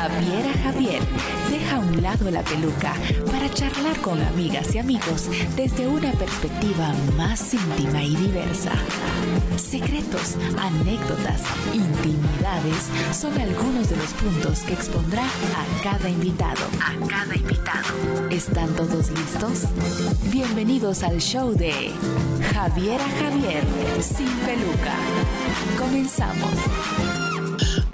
Javiera Javier deja a un lado la peluca para charlar con amigas y amigos desde una perspectiva más íntima y diversa. Secretos, anécdotas, intimidades son algunos de los puntos que expondrá a cada invitado. A cada invitado. ¿Están todos listos? Bienvenidos al show de Javiera Javier sin peluca. Comenzamos.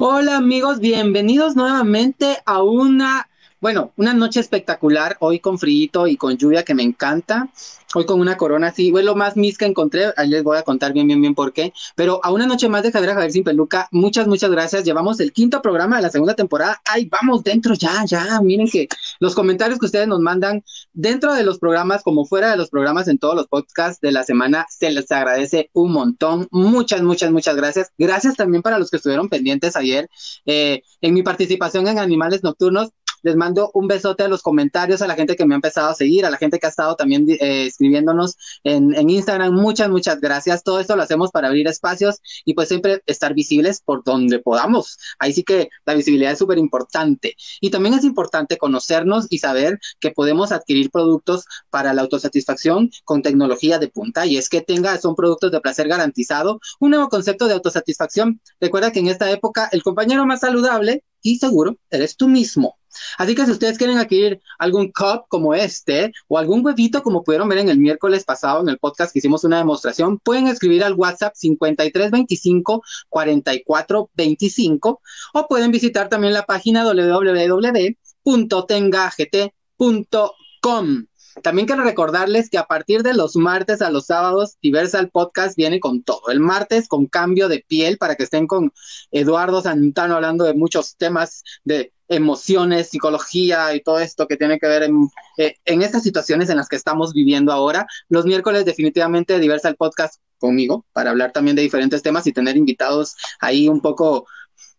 Hola amigos, bienvenidos nuevamente a una, bueno, una noche espectacular, hoy con frío y con lluvia que me encanta. Hoy con una corona así, fue lo más mis que encontré, ahí les voy a contar bien, bien, bien por qué. Pero a una noche más de Javier Javier sin peluca, muchas, muchas gracias. Llevamos el quinto programa de la segunda temporada. Ay, vamos dentro ya, ya. Miren que los comentarios que ustedes nos mandan dentro de los programas, como fuera de los programas en todos los podcasts de la semana, se les agradece un montón. Muchas, muchas, muchas gracias. Gracias también para los que estuvieron pendientes ayer eh, en mi participación en Animales Nocturnos. Les mando un besote a los comentarios, a la gente que me ha empezado a seguir, a la gente que ha estado también eh, escribiéndonos en, Instagram. Muchas, muchas gracias. Todo esto lo hacemos para abrir espacios y pues siempre estar visibles por donde podamos. Ahí sí que la visibilidad es súper importante. Y también es importante conocernos y saber que podemos adquirir productos para la autosatisfacción con tecnología de punta. Y es que tenga, son productos de placer garantizado. Un nuevo concepto de autosatisfacción. Recuerda que en esta época el compañero más saludable y seguro eres tú mismo. Así que si ustedes quieren adquirir algún cup como este o algún huevito como pudieron ver en el miércoles pasado en el podcast que hicimos una demostración, pueden escribir al WhatsApp 5325 4425 o pueden visitar también la página www.tengagt.com. También quiero recordarles que a partir de los martes a los sábados, Diversal Podcast viene con todo. El martes con cambio de piel para que estén con Eduardo Santano hablando de muchos temas de emociones, psicología y todo esto que tiene que ver en, eh, en estas situaciones en las que estamos viviendo ahora. Los miércoles definitivamente Diversal Podcast conmigo para hablar también de diferentes temas y tener invitados ahí un poco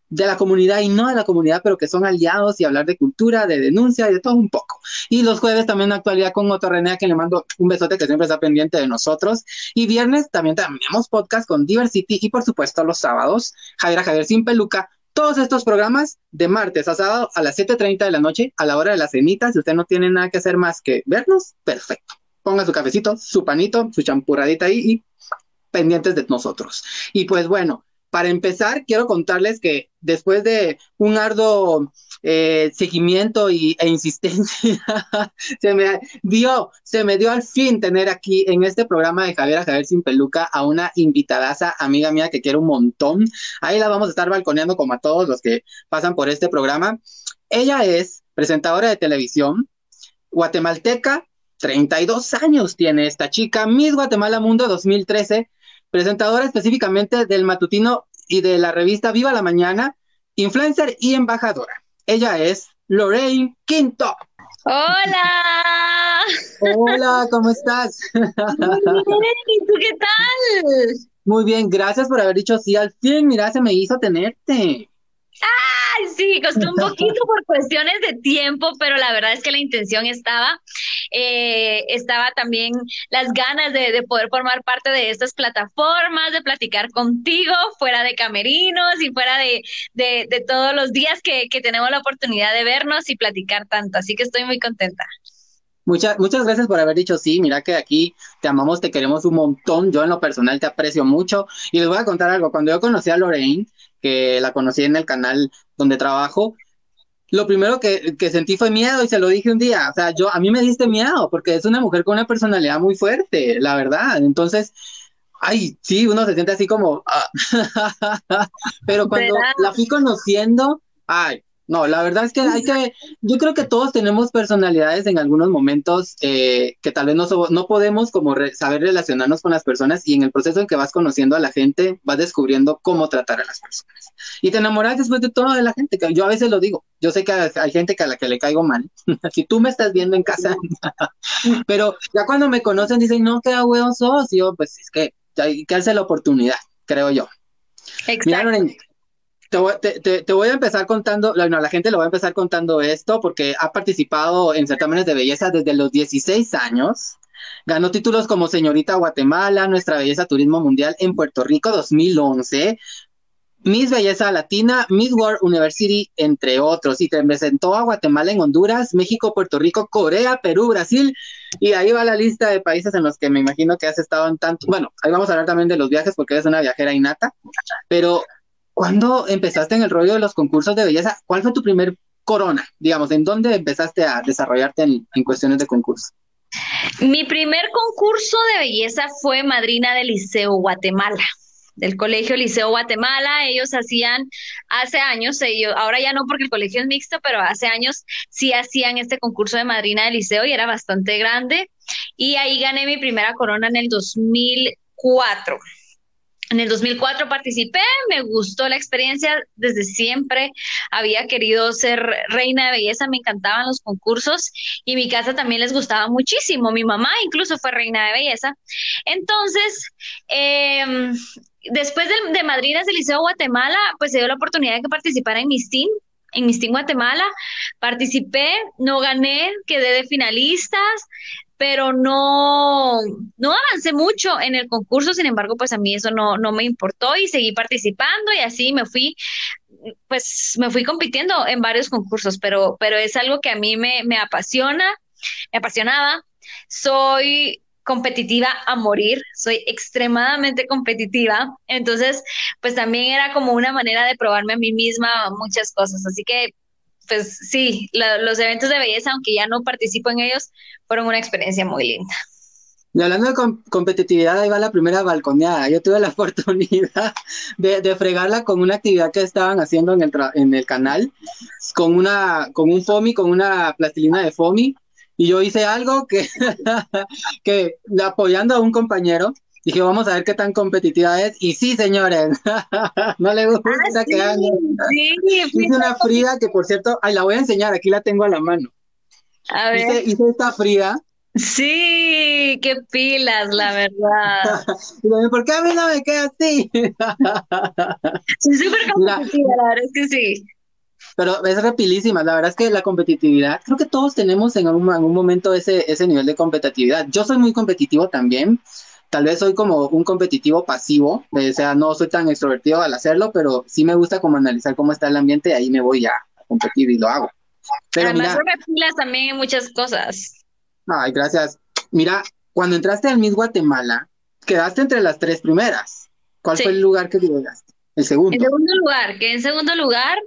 de la comunidad y no de la comunidad, pero que son aliados y hablar de cultura, de denuncia y de todo un poco. Y los jueves también actualidad con Otto René, que le mando un besote que siempre está pendiente de nosotros. Y viernes también tenemos podcast con Diversity y por supuesto los sábados, Javier Javier sin peluca. Todos estos programas de martes a sábado a las 7.30 de la noche, a la hora de la cenita, si usted no tiene nada que hacer más que vernos, perfecto. Ponga su cafecito, su panito, su champurradita ahí y pendientes de nosotros. Y pues bueno, para empezar, quiero contarles que después de un arduo eh, seguimiento y, e insistencia, se me dio, se me dio al fin tener aquí en este programa de Javier a Javier sin peluca a una invitadaza, amiga mía que quiero un montón. Ahí la vamos a estar balconeando como a todos los que pasan por este programa. Ella es presentadora de televisión, guatemalteca, 32 años tiene esta chica, Miss Guatemala Mundo 2013, presentadora específicamente del matutino y de la revista Viva la Mañana, influencer y embajadora. Ella es Lorraine Quinto. Hola. Hola, ¿cómo estás? Muy bien, ¿y tú qué tal? Muy bien, gracias por haber dicho sí al fin. Mira, se me hizo tenerte. Ay, sí, costó un poquito por cuestiones de tiempo, pero la verdad es que la intención estaba. Eh, estaba también las ganas de, de, poder formar parte de estas plataformas, de platicar contigo fuera de camerinos y fuera de, de, de todos los días que, que tenemos la oportunidad de vernos y platicar tanto. Así que estoy muy contenta. Muchas, muchas gracias por haber dicho sí. Mira que aquí te amamos, te queremos un montón. Yo en lo personal te aprecio mucho. Y les voy a contar algo. Cuando yo conocí a Lorraine, que la conocí en el canal donde trabajo, lo primero que, que, sentí fue miedo y se lo dije un día. O sea, yo, a mí me diste miedo porque es una mujer con una personalidad muy fuerte, la verdad. Entonces, ay, sí, uno se siente así como, ah. pero cuando ¿verdad? la fui conociendo, ay, no, la verdad es que hay que, yo creo que todos tenemos personalidades en algunos momentos eh, que tal vez no, so, no podemos como re, saber relacionarnos con las personas y en el proceso en que vas conociendo a la gente vas descubriendo cómo tratar a las personas. Y te enamoras después de todo de la gente, que yo a veces lo digo, yo sé que hay gente que a la que le caigo mal, si tú me estás viendo en casa, pero ya cuando me conocen dicen, no, qué huevo sos, y yo pues es que hay que darse la oportunidad, creo yo. Exacto. Mira, te, te, te, voy a empezar contando, no, a la gente le voy a empezar contando esto porque ha participado en certámenes de belleza desde los 16 años. Ganó títulos como Señorita Guatemala, Nuestra Belleza Turismo Mundial en Puerto Rico 2011. Miss Belleza Latina, Miss World University, entre otros. Y te presentó a Guatemala en Honduras, México, Puerto Rico, Corea, Perú, Brasil. Y ahí va la lista de países en los que me imagino que has estado en tanto. Bueno, ahí vamos a hablar también de los viajes porque eres una viajera innata. Pero, ¿cuándo empezaste en el rollo de los concursos de belleza? ¿Cuál fue tu primer corona? Digamos, ¿en dónde empezaste a desarrollarte en, cuestiones de concurso? Mi primer concurso de belleza fue Madrina del Liceo Guatemala del Colegio Liceo Guatemala. Ellos hacían hace años, ellos, ahora ya no porque el colegio es mixto, pero hace años sí hacían este concurso de madrina del liceo y era bastante grande. Y ahí gané mi primera corona en el 2004. En el 2004 participé, me gustó la experiencia desde siempre. Había querido ser reina de belleza, me encantaban los concursos y mi casa también les gustaba muchísimo. Mi mamá incluso fue reina de belleza. Entonces, eh, después de, de Madrinas del Liceo Guatemala, pues se dio la oportunidad de que participara en Miss Team, en Miss Team Guatemala. Participé, no gané, quedé de finalistas, pero no, no avancé mucho en el concurso, sin embargo, pues a mí eso no, no me importó y seguí participando y así me fui, pues me fui compitiendo en varios concursos, pero, pero es algo que a mí me, me apasiona, me apasionaba. Soy competitiva a morir, soy extremadamente competitiva, entonces pues también era como una manera de probarme a mí misma muchas cosas, así que pues sí, los eventos de belleza, aunque ya no participo en ellos, fueron una experiencia muy linda. Y hablando de competitividad, ahí va la primera balconeada. Yo tuve la oportunidad de, fregarla con una actividad que estaban haciendo en el, canal, con, una, con un FOMI, con una plastilina de FOMI, y yo hice algo que apoyando a un compañero, dije, vamos a ver qué tan competitiva es. Y sí, señores, no le gusta ah, que. Sí, hice una Frida que, por cierto, ay, la voy a enseñar, aquí la tengo a la mano. A ver. Hice, esta Frida. Sí, qué pilas, la verdad. ¿Por qué a mí no me queda así? Soy súper competitiva, la verdad es que sí pero es rapidísima. La verdad es que la competitividad, creo que todos tenemos en algún, momento ese, ese nivel de competitividad. Yo soy muy competitivo también. Tal vez soy como un competitivo pasivo, o sea, no soy tan extrovertido al hacerlo, pero sí me gusta como analizar cómo está el ambiente y ahí me voy a competir y lo hago. Pero Además, mira, también en muchas cosas. Ay, gracias. Mira, cuando entraste al Miss Guatemala, quedaste entre las tres primeras. ¿Cuál fue el lugar que llegaste? El segundo. En segundo lugar, que en segundo lugar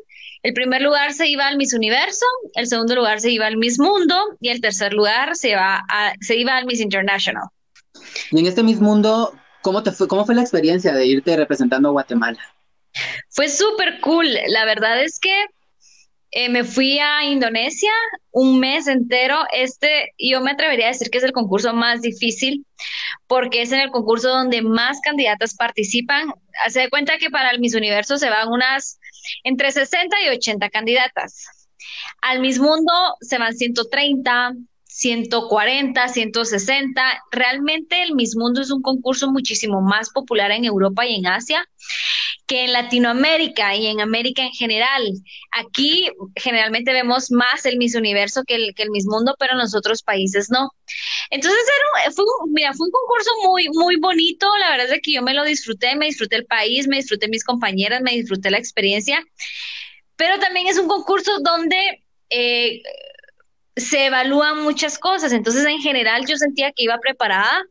el primer lugar se iba al Miss Universo, el segundo lugar se iba al Miss Mundo y el tercer lugar se, va a, se iba al Miss International. Y en este Miss Mundo, ¿cómo, te fue, ¿cómo fue la experiencia de irte representando a Guatemala? Fue súper cool. La verdad es que eh, me fui a Indonesia un mes entero. Este, yo me atrevería a decir que es el concurso más difícil porque es en el concurso donde más candidatas participan. Hace de cuenta que para el Miss Universo se van unas entre 60 y 80 candidatas. Al Miss Mundo se van 130, 140, 160. Realmente el Miss Mundo es un concurso muchísimo más popular en Europa y en Asia que en Latinoamérica y en América en general. Aquí generalmente vemos más el Miss Universo que el, que Miss Mundo, pero en los otros países no. Entonces era, fue, mira, fue un concurso muy, muy bonito. La verdad es que yo me lo disfruté, me disfruté el país, me disfruté mis compañeras, me disfruté la experiencia. Pero también es un concurso donde eh, se evalúan muchas cosas. Entonces, en general, yo sentía que iba preparada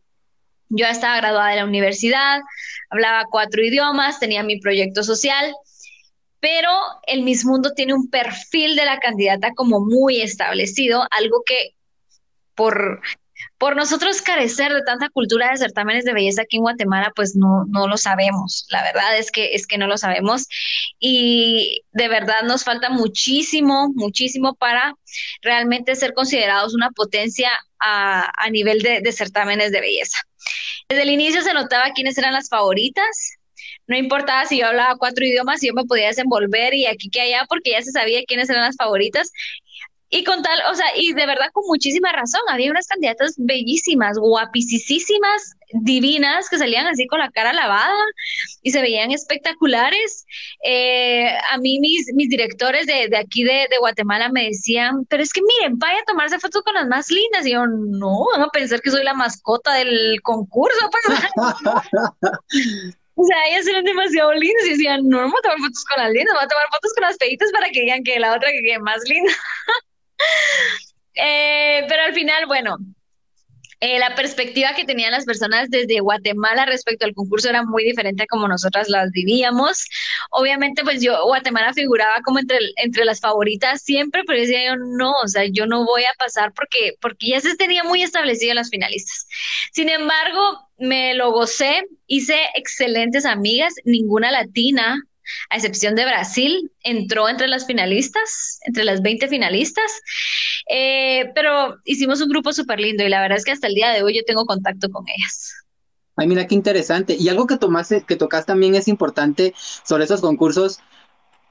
yo ya estaba graduada de la universidad, hablaba cuatro idiomas, tenía mi proyecto social, pero el Miss Mundo tiene un perfil de la candidata como muy establecido, algo que por por nosotros carecer de tanta cultura de certámenes de belleza aquí en Guatemala, pues no, no lo sabemos. La verdad es que, es que no lo sabemos. Y de verdad nos falta muchísimo, muchísimo para realmente ser considerados una potencia a, a nivel de, de certámenes de belleza. Desde el inicio se notaba quiénes eran las favoritas, no importaba si yo hablaba cuatro idiomas, yo me podía desenvolver y aquí que allá, porque ya se sabía quiénes eran las favoritas. Y con tal, o sea, y de verdad con muchísima razón, había unas candidatas bellísimas, guapísimas, divinas, que salían así con la cara lavada y se veían espectaculares. Eh, a mí mis, mis directores de, de aquí de, de, Guatemala me decían, pero es que miren, vaya a tomarse fotos con las más lindas. Y yo, no, van a pensar que soy la mascota del concurso. Pues. O sea, ellas eran demasiado lindas y decían, no, vamos a tomar fotos con las lindas, vamos a tomar fotos con las feitas para que digan que la otra que quede más linda. Eh, pero al final, bueno, eh, la perspectiva que tenían las personas desde Guatemala respecto al concurso era muy diferente a como nosotras las vivíamos. Obviamente, pues yo, Guatemala figuraba como entre, entre las favoritas siempre, pero decía yo, no, o sea, yo no voy a pasar porque, porque ya se tenía muy establecido las finalistas. Sin embargo, me lo gocé, hice excelentes amigas, ninguna latina, a excepción de Brasil, entró entre las finalistas, entre las 20 finalistas, eh, pero hicimos un grupo súper lindo y la verdad es que hasta el día de hoy yo tengo contacto con ellas. Ay, mira qué interesante. Y algo que tomaste, que tocas también es importante sobre esos concursos.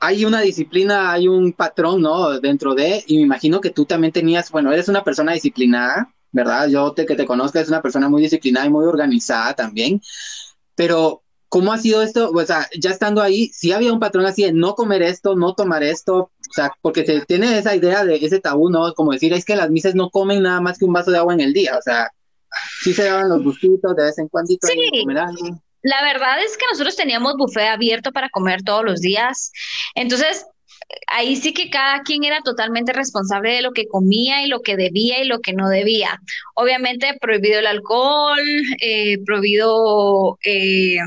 Hay una disciplina, hay un patrón, ¿no? Dentro de, y me imagino que tú también tenías, bueno, eres una persona disciplinada, ¿verdad? Yo te, que te conozco, es una persona muy disciplinada y muy organizada también, pero ¿Cómo ha sido esto? O sea, ya estando ahí, sí había un patrón así de no comer esto, no tomar esto, o sea, porque se tiene esa idea de ese tabú, ¿no? Como decir, es que las mises no comen nada más que un vaso de agua en el día, o sea, sí se daban los gustitos de vez en cuando. Sí. La verdad es que nosotros teníamos buffet abierto para comer todos los días. Entonces, ahí sí que cada quien era totalmente responsable de lo que comía y lo que debía y lo que no debía. Obviamente prohibido el alcohol, eh, prohibido... Eh,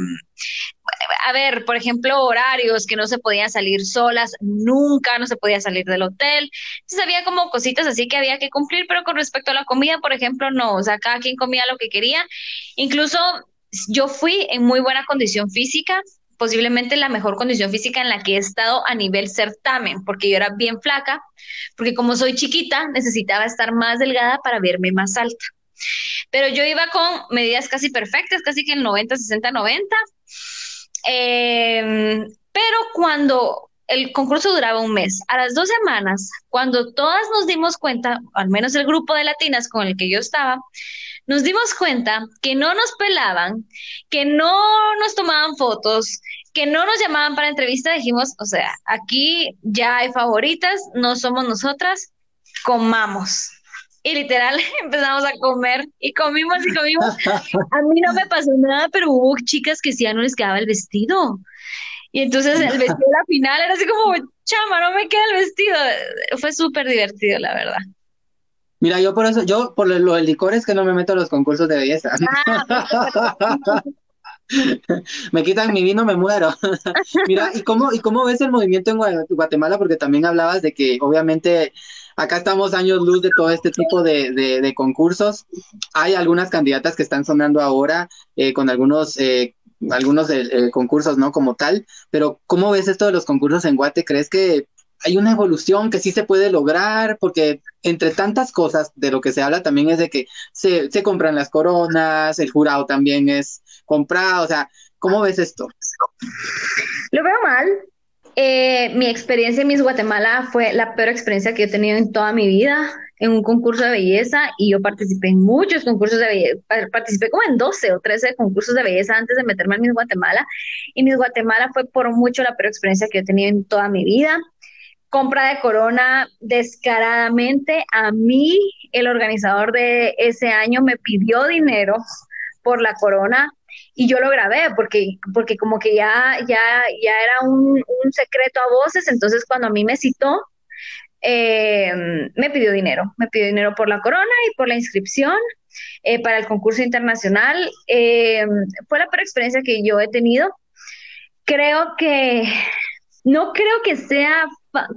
a ver, por ejemplo, horarios que no se podían salir solas, nunca no se podía salir del hotel. Entonces había como cositas así que había que cumplir, pero con respecto a la comida, por ejemplo, no, o sea, cada quien comía lo que quería. Incluso yo fui en muy buena condición física, posiblemente la mejor condición física en la que he estado a nivel certamen, porque yo era bien flaca, porque como soy chiquita, necesitaba estar más delgada para verme más alta. Pero yo iba con medidas casi perfectas, casi que el 90, 60, 90. pero cuando el concurso duraba un mes, a las dos semanas, cuando todas nos dimos cuenta, al menos el grupo de latinas con el que yo estaba, nos dimos cuenta que no nos pelaban, que no nos tomaban fotos, que no nos llamaban para entrevista, dijimos, o sea, aquí ya hay favoritas, no somos nosotras, comamos. Y literal empezamos a comer y comimos y comimos. A mí no me pasó nada, pero hubo chicas que sí ya no les quedaba el vestido. Y entonces el vestido final era así como, chama, no me queda el vestido. Fue súper divertido, la verdad. Mira, yo por eso, yo por lo del licor es que no me meto a los concursos de belleza. Ah, me quitan mi vino, me muero. Mira, ¿y cómo, ¿y cómo ves el movimiento en Guatemala? Porque también hablabas de que obviamente acá estamos años luz de todo este tipo de, concursos. Hay algunas candidatas que están sonando ahora eh, con algunos... Eh, algunos eh, concursos, ¿no? Como tal, pero ¿cómo ves esto de los concursos en Guate? ¿Crees que hay una evolución que sí se puede lograr, porque entre tantas cosas de lo que se habla también es de que se, se compran las coronas, el jurado también es comprado, o sea, ¿cómo ves esto? Lo veo mal. Eh, mi experiencia en Miss Guatemala fue la peor experiencia que he tenido en toda mi vida en un concurso de belleza y yo participé en muchos concursos de belleza, participé como en 12 o 13 concursos de belleza antes de meterme en Miss Guatemala y Miss Guatemala fue por mucho la peor experiencia que he tenido en toda mi vida compra de corona descaradamente. A mí, el organizador de ese año me pidió dinero por la corona y yo lo grabé porque, porque como que ya, ya, ya era un, secreto a voces, entonces cuando a mí me citó, eh, me pidió dinero, me pidió dinero por la corona y por la inscripción eh, para el concurso internacional. Eh, fue la peor experiencia que yo he tenido. Creo que no creo que sea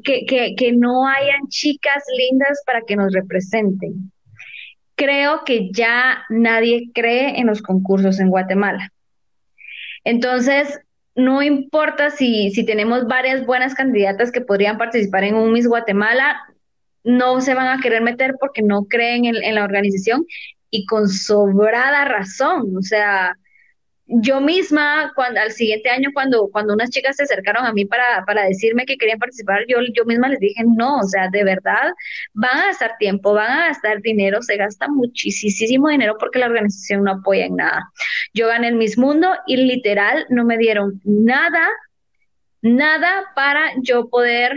que, que, que no hayan chicas lindas para que nos representen. Creo que ya nadie cree en los concursos en Guatemala. Entonces, no importa si, si tenemos varias buenas candidatas que podrían participar en un Miss Guatemala, no se van a querer meter porque no creen en, en la organización y con sobrada razón. O sea, yo misma, cuando, al siguiente año, cuando, cuando unas chicas se acercaron a mí para, para decirme que querían participar, yo, yo misma les dije, no, o sea, de verdad, van a gastar tiempo, van a gastar dinero, se gasta muchísimo dinero porque la organización no apoya en nada. Yo gané el Miss Mundo y literal no me dieron nada, nada para yo poder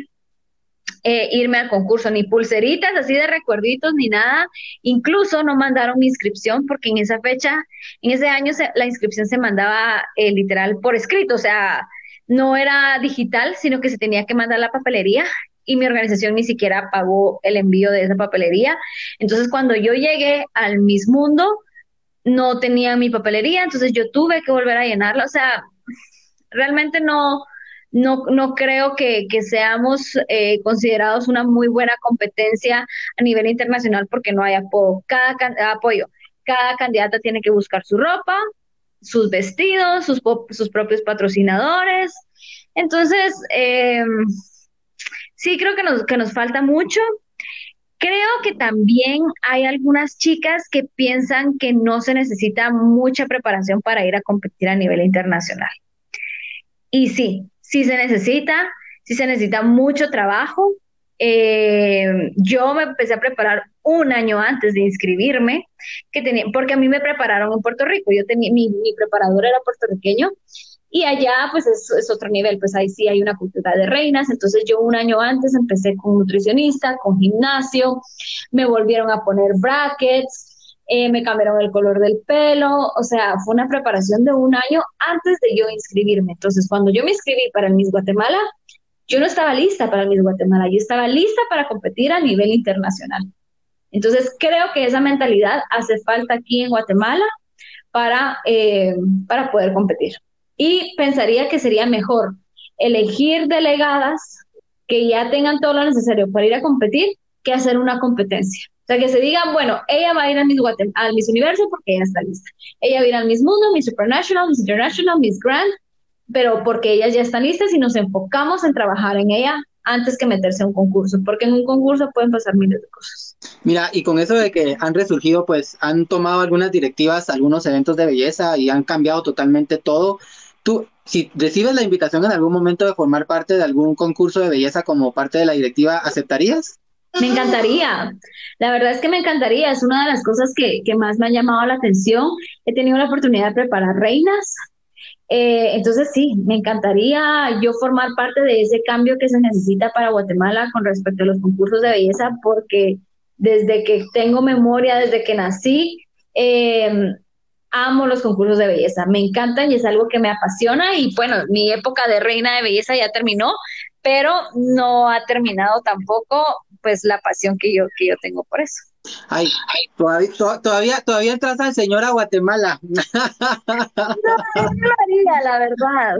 eh, irme al concurso, ni pulseritas así de recuerditos, ni nada. Incluso no mandaron mi inscripción porque en esa fecha, en ese año la inscripción se mandaba eh, literal por escrito, o sea, no era digital, sino que se tenía que mandar la papelería y mi organización ni siquiera pagó el envío de esa papelería. Entonces, cuando yo llegué al Miss Mundo, no tenía mi papelería, entonces yo tuve que volver a llenarla. O sea, realmente no, no, no creo que, seamos eh, considerados una muy buena competencia a nivel internacional porque no hay apoyo. Cada, apoyo. Cada candidata tiene que buscar su ropa, sus vestidos, sus, sus propios patrocinadores. Entonces, em, sí creo que nos, que nos falta mucho. Creo que también hay algunas chicas que piensan que no se necesita mucha preparación para ir a competir a nivel internacional. Y sí, sí se necesita, sí se necesita mucho trabajo. Eh, yo me empecé a preparar un año antes de inscribirme, que tenía, porque a mí me prepararon en Puerto Rico. Yo tenía, mi, mi preparador era puertorriqueño y allá pues es, es, otro nivel, pues ahí sí hay una cultura de reinas. Entonces yo un año antes empecé con nutricionista, con gimnasio, me volvieron a poner brackets, eh, me cambiaron el color del pelo, o sea, fue una preparación de un año antes de yo inscribirme. Entonces, cuando yo me inscribí para el Miss Guatemala, yo no estaba lista para el Miss Guatemala, yo estaba lista para competir a nivel internacional. Entonces, creo que esa mentalidad hace falta aquí en Guatemala para, eh, para poder competir. Y pensaría que sería mejor elegir delegadas que ya tengan todo lo necesario para ir a competir que hacer una competencia. O sea, que se digan, bueno, ella va a ir al Miss, Universo porque ella está lista. Ella va a ir al Miss Mundo, Miss Supernational, Miss International, Miss Grand, pero porque ellas ya están listas y nos enfocamos en trabajar en ella antes que meterse a un concurso, porque en un concurso pueden pasar miles de cosas. Mira, y con eso de que han resurgido, pues han tomado algunas directivas, algunos eventos de belleza y han cambiado totalmente todo. Tú, si recibes la invitación en algún momento de formar parte de algún concurso de belleza como parte de la directiva, ¿aceptarías? Me encantaría, la verdad es que me encantaría, es una de las cosas que, más me ha llamado la atención. He tenido la oportunidad de preparar reinas, eh, entonces sí, me encantaría yo formar parte de ese cambio que se necesita para Guatemala con respecto a los concursos de belleza, porque desde que tengo memoria, desde que nací, eh, amo los concursos de belleza, me encantan y es algo que me apasiona. Y bueno, mi época de reina de belleza ya terminó, pero no ha terminado tampoco pues la pasión que yo, que yo tengo por eso. Ay, todavía, todavía, todavía entras al señor a Guatemala. No, no haría, la verdad.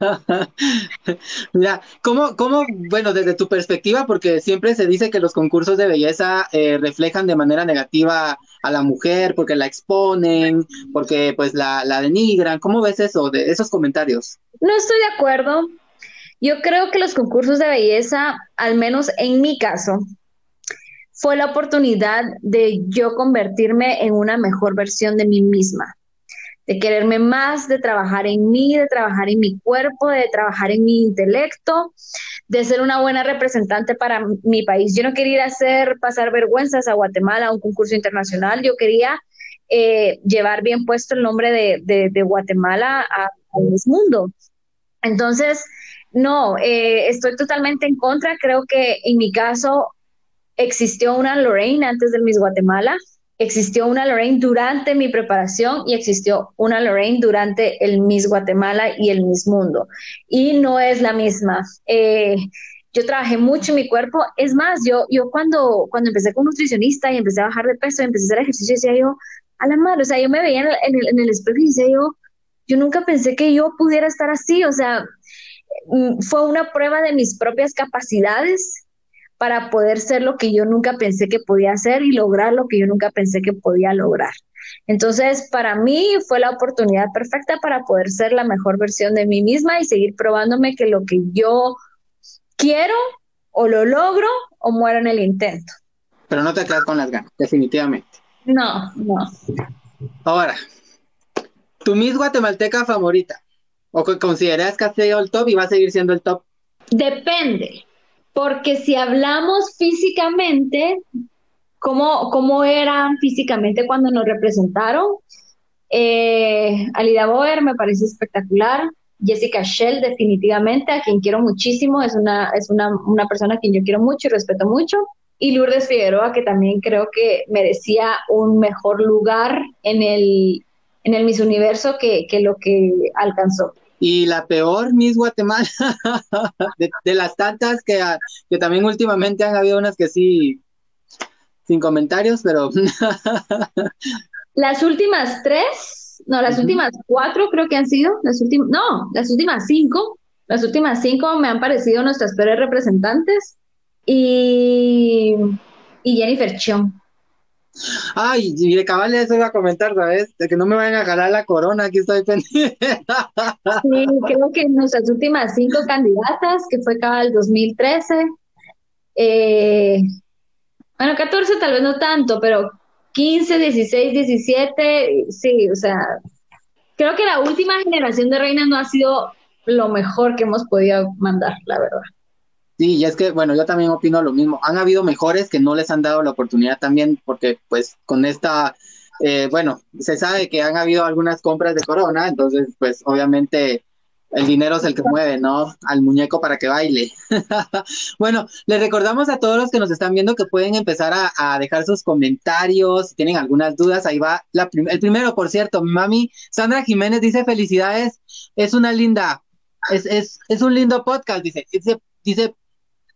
Mira, ¿cómo, ¿cómo, bueno, desde tu perspectiva, porque siempre se dice que los concursos de belleza eh, reflejan de manera negativa a la mujer, porque la exponen, porque pues la, la denigran, ¿cómo ves eso, de esos comentarios? No estoy de acuerdo, yo creo que los concursos de belleza, al menos en mi caso, fue la oportunidad de yo convertirme en una mejor versión de mí misma, de quererme más, de trabajar en mí, de trabajar en mi cuerpo, de trabajar en mi intelecto, de ser una buena representante para mi país. Yo no quería hacer pasar vergüenzas a Guatemala a un concurso internacional, yo quería eh, llevar bien puesto el nombre de, Guatemala al mundo. Entonces, no, eh, estoy totalmente en contra. Creo que en mi caso existió una Lorraine antes del Miss Guatemala, existió una Lorraine durante mi preparación y existió una Lorraine durante el Miss Guatemala y el Miss Mundo. Y no es la misma. Eh, yo trabajé mucho en mi cuerpo. Es más, yo, yo cuando, cuando empecé como nutricionista y empecé a bajar de peso y empecé a hacer ejercicio, decía yo, a la madre, o sea, yo me veía en el, en espejo y decía yo, yo nunca pensé que yo pudiera estar así, o sea, fue una prueba de mis propias capacidades para poder ser lo que yo nunca pensé que podía hacer y lograr lo que yo nunca pensé que podía lograr. Entonces, para mí fue la oportunidad perfecta para poder ser la mejor versión de mí misma y seguir probándome que lo que yo quiero o lo logro o muero en el intento. Pero no te quedas con las ganas, definitivamente. No, no. Ahora, tu Miss Guatemalteca favorita. ¿O consideras que ha sido el top y va a seguir siendo el top? Depende, porque si hablamos físicamente, ¿cómo, cómo eran físicamente cuando nos representaron? Eh, Alida Boer me parece espectacular. Jessica Shell, definitivamente, a quien quiero muchísimo, es una, es una, una persona a quien yo quiero mucho y respeto mucho. Y Lourdes Figueroa, que también creo que merecía un mejor lugar en el, en el Miss Universo que, que lo que alcanzó. Y la peor Miss Guatemala, de, las tantas que, que también últimamente han habido unas que sí, sin comentarios, pero... las últimas tres, no, las últimas cuatro creo que han sido, las últimas, no, las últimas cinco, las últimas cinco me han parecido nuestras peores representantes y, y Jennifer Chong. Ay, y de cabal eso iba a comentar, ¿sabes? De que no me vayan a jalar la corona, aquí estoy pendiente. Sí, creo que nuestras últimas cinco candidatas, que fue cabal 2013, eh, bueno, 14 tal vez no tanto, pero 15, 16, 17, sí, o sea, creo que la última generación de reinas no ha sido lo mejor que hemos podido mandar, la verdad. Sí, y es que, bueno, yo también opino lo mismo. Han habido mejores que no les han dado la oportunidad también, porque pues con esta, eh, bueno, se sabe que han habido algunas compras de corona, entonces pues obviamente el dinero es el que mueve, ¿no? Al muñeco para que baile. bueno, les recordamos a todos los que nos están viendo que pueden empezar a, dejar sus comentarios, si tienen algunas dudas, ahí va la el primero, por cierto, mi mami Sandra Jiménez dice felicidades, es una linda, es, es, es un lindo podcast, dice, dice, dice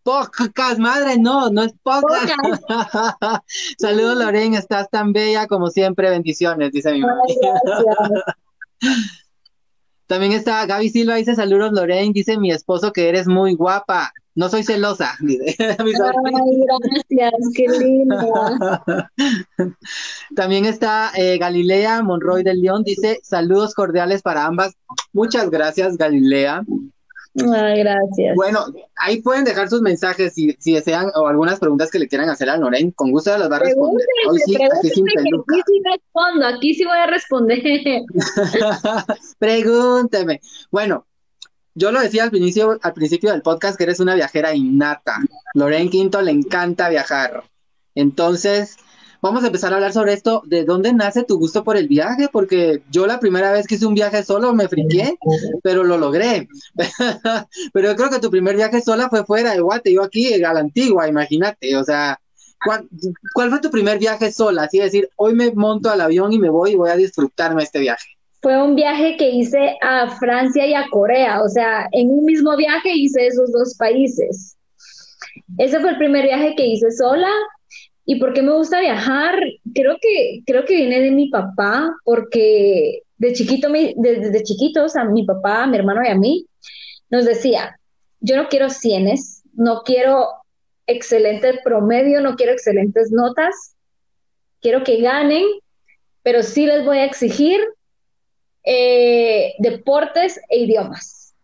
Podcast, madre, no, no es podcast. Saludos, Lorena, estás tan bella como siempre, bendiciones, dice mi mamá. También está Gaby Silva, dice saludos, Lorraine, dice mi esposo que eres muy guapa. No soy celosa. Dice. Ay, gracias, qué linda. También está eh, Galilea Monroy del León, dice saludos cordiales para ambas. Muchas gracias, Galilea. Ay, gracias. Bueno, ahí pueden dejar sus mensajes si, si desean o algunas preguntas que le quieran hacer a Lorraine. Con gusto las va a responder. Hoy sí, aquí, sí aquí sí respondo, aquí sí voy a responder. Pregúnteme. Bueno, yo lo decía al inicio, al principio del podcast que eres una viajera innata. Lorraine Quinto le encanta viajar. Entonces, vamos a empezar a hablar sobre esto, de dónde nace tu gusto por el viaje, porque yo la primera vez que hice un viaje solo me friqué, pero lo logré. pero yo creo que tu primer viaje sola fue fuera de Guate, yo aquí a la antigua, imagínate, o sea, ¿cuál, fue tu primer viaje sola? Así decir, hoy me monto al avión y me voy y voy a disfrutarme este viaje. Fue un viaje que hice a Francia y a Corea, o sea, en un mismo viaje hice esos dos países. Ese fue el primer viaje que hice sola. ¿Y por qué me gusta viajar? Creo que, creo que viene de mi papá, porque de chiquito, desde chiquitos, a mi papá, a mi hermano y a mí, nos decía, yo no quiero cienes, no quiero excelente promedio, no quiero excelentes notas, quiero que ganen, pero sí les voy a exigir eh, deportes e idiomas.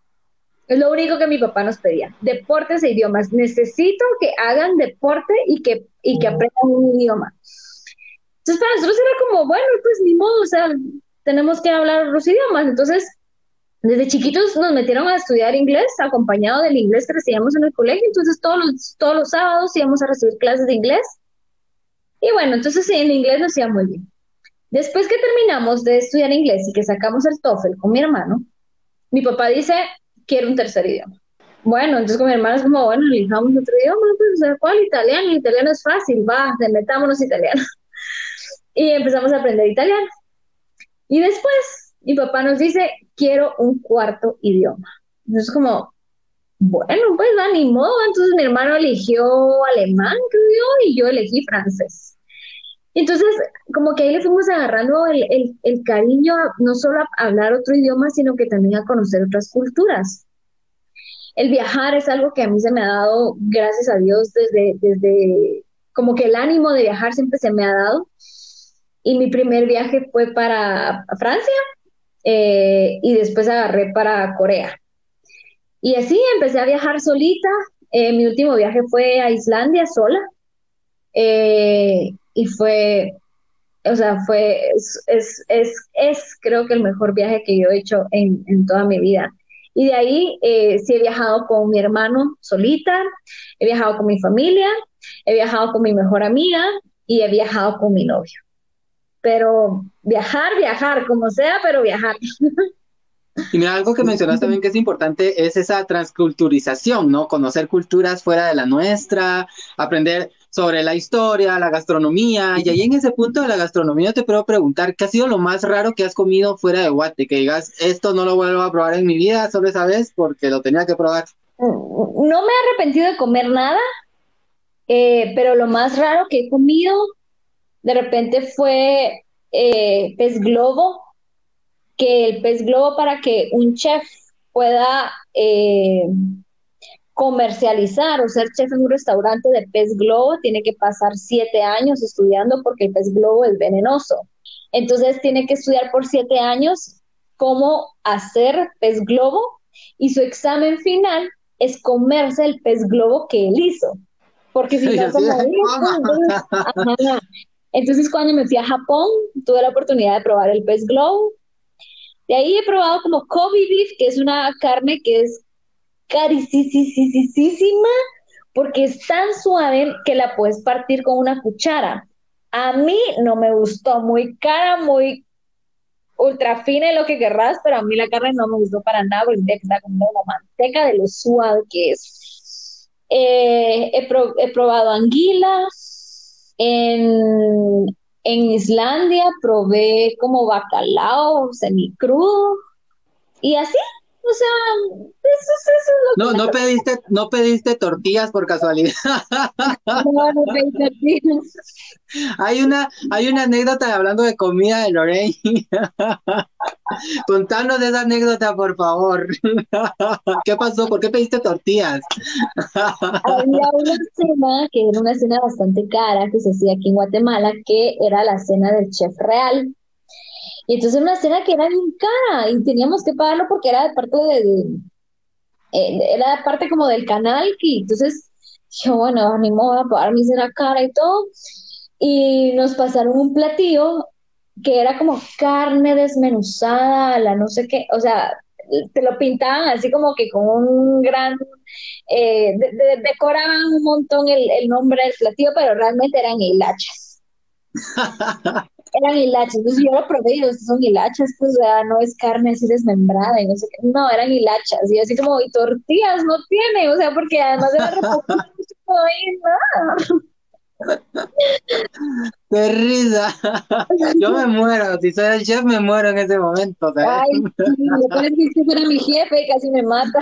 Es lo único que mi papá nos pedía. Deportes e idiomas. Necesito que hagan deporte y que, y que aprendan un idioma. Entonces, para nosotros era como, bueno, pues ni modo, o sea, tenemos que hablar los idiomas. Entonces, desde chiquitos nos metieron a estudiar inglés, acompañado del inglés que recibíamos en el colegio. Entonces, todos los, todos los sábados íbamos a recibir clases de inglés. Y bueno, entonces sí, en inglés nos iba muy bien. Después que terminamos de estudiar inglés y que sacamos el TOEFL con mi hermano, mi papá dice, quiero un tercer idioma. Bueno, entonces con mi hermana es como, bueno, elijamos otro idioma, pues, ¿cuál? Italiano, el italiano es fácil, va, metámonos italiano. y empezamos a aprender italiano. Y después, mi papá nos dice, quiero un cuarto idioma. Entonces como, bueno, pues va, ni modo. Entonces mi hermano eligió alemán, creo y yo elegí francés. Entonces, como que ahí le fuimos agarrando el, el, cariño no solo a hablar otro idioma, sino que también a conocer otras culturas. El viajar es algo que a mí se me ha dado, gracias a Dios, desde, desde como que el ánimo de viajar siempre se me ha dado. Y mi primer viaje fue para Francia eh, y después agarré para Corea. Y así empecé a viajar solita. Eh, mi último viaje fue a Islandia sola. Eh, y fue, o sea, fue, es, es, es, creo que el mejor viaje que yo he hecho en, en toda mi vida. Y de ahí eh, sí he viajado con mi hermano solita, he viajado con mi familia, he viajado con mi mejor amiga y he viajado con mi novio. Pero viajar, viajar, como sea, pero viajar. Y mira, algo que mencionas también que es importante es esa transculturización, ¿no? Conocer culturas fuera de la nuestra, aprender sobre la historia, la gastronomía. Y ahí en ese punto de la gastronomía te puedo preguntar, ¿qué ha sido lo más raro que has comido fuera de Guate? Que digas, esto no lo vuelvo a probar en mi vida, solo esa vez porque lo tenía que probar. No me he arrepentido de comer nada, eh, pero lo más raro que he comido de repente fue eh, pez globo, que el pez globo para que un chef pueda eh, comercializar o ser chef en un restaurante de pez globo, tiene que pasar siete años estudiando porque el pez globo es venenoso. Entonces tiene que estudiar por siete años cómo hacer pez globo y su examen final es comerse el pez globo que él hizo. Porque si no, como entonces, cuando me fui a Japón, tuve la oportunidad de probar el pez globo. De ahí he probado como Kobe beef, que es una carne que es carísima porque es tan suave que la puedes partir con una cuchara. A mí no me gustó, muy cara, muy ultra fina y lo que querrás, pero a mí la carne no me gustó para nada porque está como manteca de lo suave que es. Eh, he, probado anguilas. En, en Islandia probé como bacalao semicrudo. Y así, o sea, eso, eso es lo no, no pediste, no pediste tortillas por casualidad. No, no pedí tortillas. Hay una, hay una anécdota hablando de comida de Lorraine. Contanos de esa anécdota, por favor. ¿Qué pasó? ¿Por qué pediste tortillas? Había una cena que era una cena bastante cara que se hacía aquí en Guatemala, que era la cena del chef real. Y entonces una cena que era bien cara y teníamos que pagarlo porque era de parte de, eh, era parte como del canal y entonces yo, bueno, ni modo a pagar mi cena cara y todo. Y nos pasaron un platillo que era como carne desmenuzada, la no sé qué, o sea, te lo pintaban así como que con un gran, eh, decoraban un montón el, el, nombre del platillo, pero realmente eran hilachas. eran hilachas. Entonces yo lo probé y son hilachas, pues ya no es carne así desmembrada y no sé qué. No, eran hilachas. Y así como, y tortillas no tiene, o sea, porque además de la no hay nada. ¡Qué risa! Yo me muero, si soy el chef me muero en ese momento. Ay, sí, yo que fuera mi jefe y casi me mata.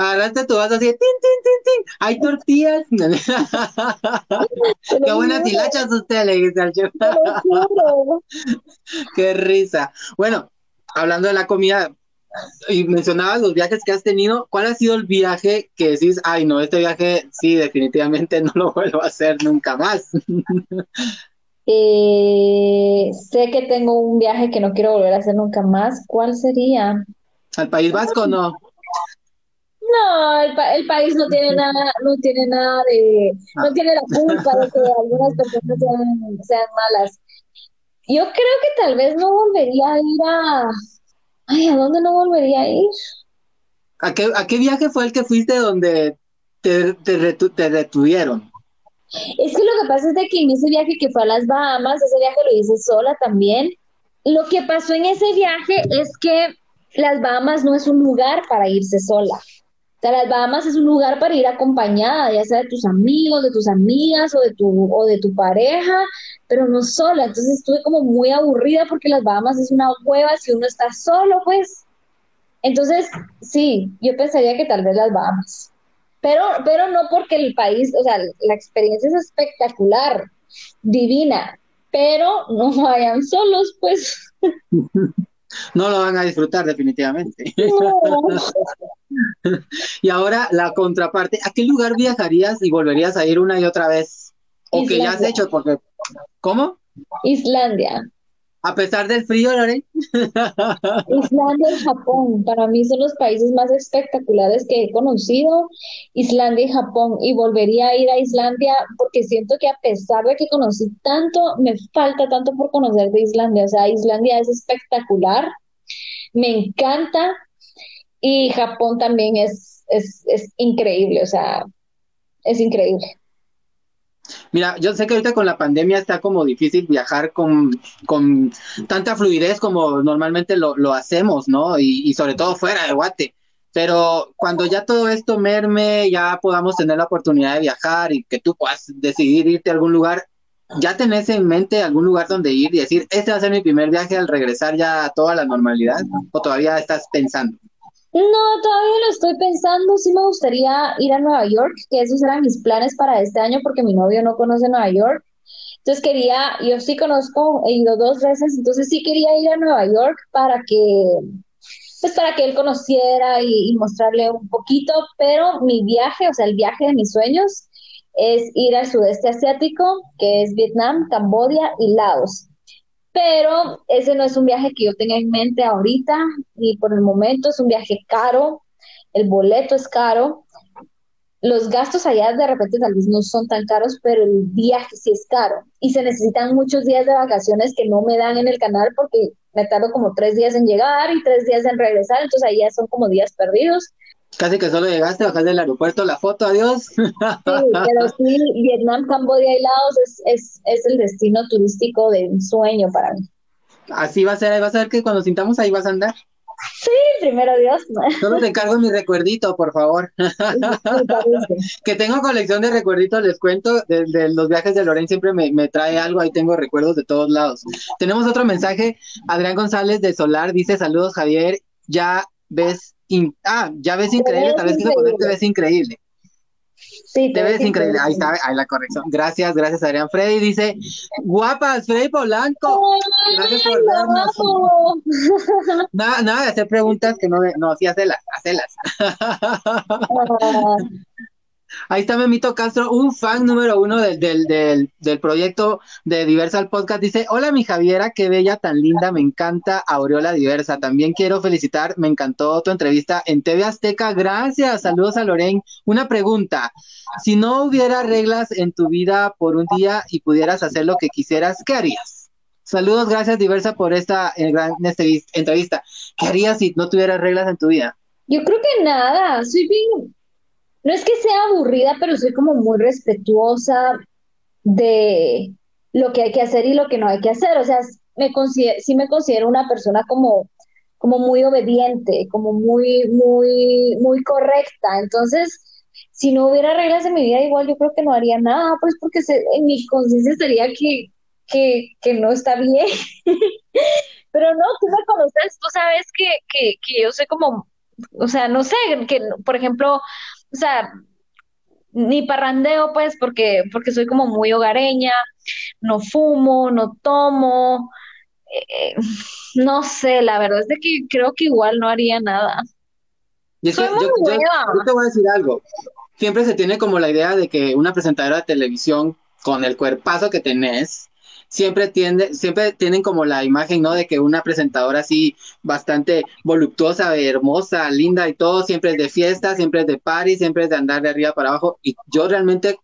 Agarraste tu vaso así, tin, tin, tin, tin, hay tortillas. Qué buenas hilachas usted, le dice al chef. Qué risa. Bueno, hablando de la comida, y mencionabas los viajes que has tenido, ¿cuál ha sido el viaje que decís, ay no, este viaje sí, definitivamente no lo vuelvo a hacer nunca más? Eh, sé que tengo un viaje que no quiero volver a hacer nunca más. ¿Cuál sería? ¿Al País Vasco no? No, el, país no tiene nada, no tiene nada de, no ah. tiene la culpa de que algunas personas sean, malas. Yo creo que tal vez no volvería a ir a, ay, ¿a dónde no volvería a ir? ¿A qué, a qué viaje fue el que fuiste donde te, te, te detuvieron? Es que lo que pasa es de que en ese viaje que fue a las Bahamas, ese viaje lo hice sola también. Lo que pasó en ese viaje es que las Bahamas no es un lugar para irse sola. O sea, las Bahamas es un lugar para ir acompañada, ya sea de tus amigos, de tus amigas o de tu, o de tu pareja, pero no sola. Entonces estuve como muy aburrida porque las Bahamas es una hueva si uno está solo, pues. Entonces, sí, yo pensaría que tal vez las Bahamas. Pero, pero no porque el país, o sea, la experiencia es espectacular, divina, pero no vayan solos, pues. no lo van a disfrutar definitivamente. y ahora la contraparte, ¿a qué lugar viajarías y volverías a ir una y otra vez? ¿O que ya has hecho? Porque, ¿Cómo? Islandia. A pesar del frío, Lore. Islandia y Japón, para mí son los países más espectaculares que he conocido, Islandia y Japón, y volvería a ir a Islandia porque siento que a pesar de que conocí tanto, me falta tanto por conocer de Islandia, o sea, Islandia es espectacular, me encanta, y Japón también es, es, es increíble, o sea, es increíble. Mira, yo sé que ahorita con la pandemia está como difícil viajar con, con tanta fluidez como normalmente lo, lo hacemos, ¿no? Y, y, sobre todo fuera de Guate. Pero cuando ya todo esto merme, ya podamos tener la oportunidad de viajar y que tú puedas decidir irte a algún lugar, ¿ya tenés en mente algún lugar donde ir y decir, este va a ser mi primer viaje al regresar ya a toda la normalidad? ¿O todavía estás pensando? No, todavía lo estoy pensando. Sí me gustaría ir a Nueva York, que esos eran mis planes para este año porque mi novio no conoce Nueva York. Entonces quería, yo sí conozco, he ido dos veces, entonces sí quería ir a Nueva York para que, pues para que él conociera y, y mostrarle un poquito, pero mi viaje, o sea, el viaje de mis sueños es ir al sudeste asiático, que es Vietnam, Camboya y Laos. Pero ese no es un viaje que yo tenga en mente ahorita y por el momento es un viaje caro, el boleto es caro, los gastos allá de repente tal vez no son tan caros, pero el viaje sí es caro. Y se necesitan muchos días de vacaciones que no me dan en el canal porque me tardo como tres días en llegar y tres días en regresar, entonces ahí ya son como días perdidos Casi que solo llegaste, bajaste del aeropuerto, la foto, adiós. Sí, pero sí, Vietnam, Camboya y Laos es, es, es el destino turístico de un sueño para mí. Así va a ser, vas a ver que cuando sintamos ahí vas a andar. Sí, primero Dios. Solo te encargo mi recuerdito, por favor. que tengo colección de recuerditos, les cuento, de, de los viajes de Loren siempre me, me, trae algo, ahí tengo recuerdos de todos lados. Tenemos otro mensaje, Adrián González de Solar dice, saludos Javier, ya ves ah, ya ves increíble, tal vez quiso poner te ves increíble. Sí, te, ves increíble. Ahí está, ahí la corrección. Gracias, gracias, Adrián. Freddy dice, guapas, Freddy Polanco. Gracias por vernos. Nada, nada de hacer preguntas que no, no, sí, hacelas, hacelas. Ahí está Memito Castro, un fan número uno del, del, del, del, proyecto de Diversal Podcast. Dice, hola mi Javiera, qué bella, tan linda, me encanta Aureola Diversa. También quiero felicitar, me encantó tu entrevista en TV Azteca. Gracias, saludos a Loren. Una pregunta, si no hubiera reglas en tu vida por un día y pudieras hacer lo que quisieras, ¿qué harías? Saludos, gracias Diversa por esta eh, gran entrevista. ¿Qué harías si no tuvieras reglas en tu vida? Yo creo que nada, soy bien no es que sea aburrida, pero soy como muy respetuosa de lo que hay que hacer y lo que no hay que hacer. O sea, me sí me considero una persona como, como muy obediente, como muy, muy, muy correcta. Entonces, si no hubiera reglas en mi vida, igual yo creo que no haría nada, pues porque en mi conciencia sería que, que, que no está bien. Pero no, tú me conoces, tú sabes que, que, que yo soy como, o sea, no sé, que por ejemplo, o sea, ni parrandeo, pues, porque, porque soy como muy hogareña, no fumo, no tomo, eh, no sé, la verdad es de que creo que igual no haría nada. yo, te voy a decir algo, siempre se tiene como la idea de que una presentadora de televisión con el cuerpazo que tenés, siempre tiende, siempre tienen como la imagen, ¿no? De que una presentadora así bastante voluptuosa, hermosa, linda y todo, siempre es de fiesta, siempre es de party, siempre es de andar de arriba para abajo. Y yo realmente,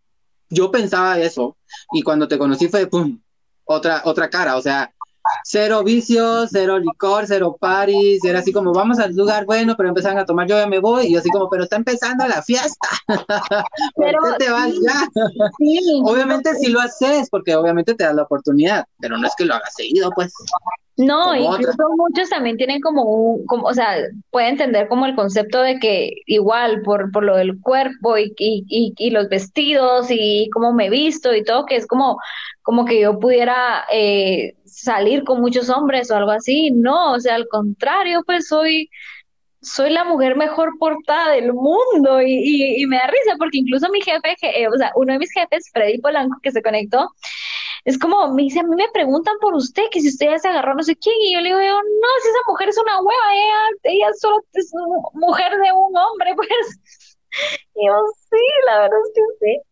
yo pensaba eso. Y cuando te conocí fue, ¡pum! Otra, otra cara, o sea, cero vicios, cero licor, cero paris, era así como, vamos al lugar bueno, pero empezaron a tomar, yo ya me voy, y yo así como, pero está empezando la fiesta, ¿por qué te vas ya? obviamente si lo haces, porque obviamente te das la oportunidad, pero no es que lo hagas seguido, pues. No, incluso muchos también tienen como un, como, o sea, pueden entender como el concepto de que igual por, por lo del cuerpo y, y, y, los vestidos y cómo me visto y todo, que es como, como que yo pudiera eh, salir con muchos hombres o algo así. No, o sea, al contrario, pues soy, soy la mujer mejor portada del mundo y, y, me da risa porque incluso mi jefe, eh, o sea, uno de mis jefes, Freddy Polanco, que se conectó, es como, me dice, a mí me preguntan por usted, que si usted ya se agarró no sé quién, y yo le digo, no, si esa mujer es una hueva, ella, ella solo es mujer de un hombre, pues. Y yo, sí, la verdad es que sí.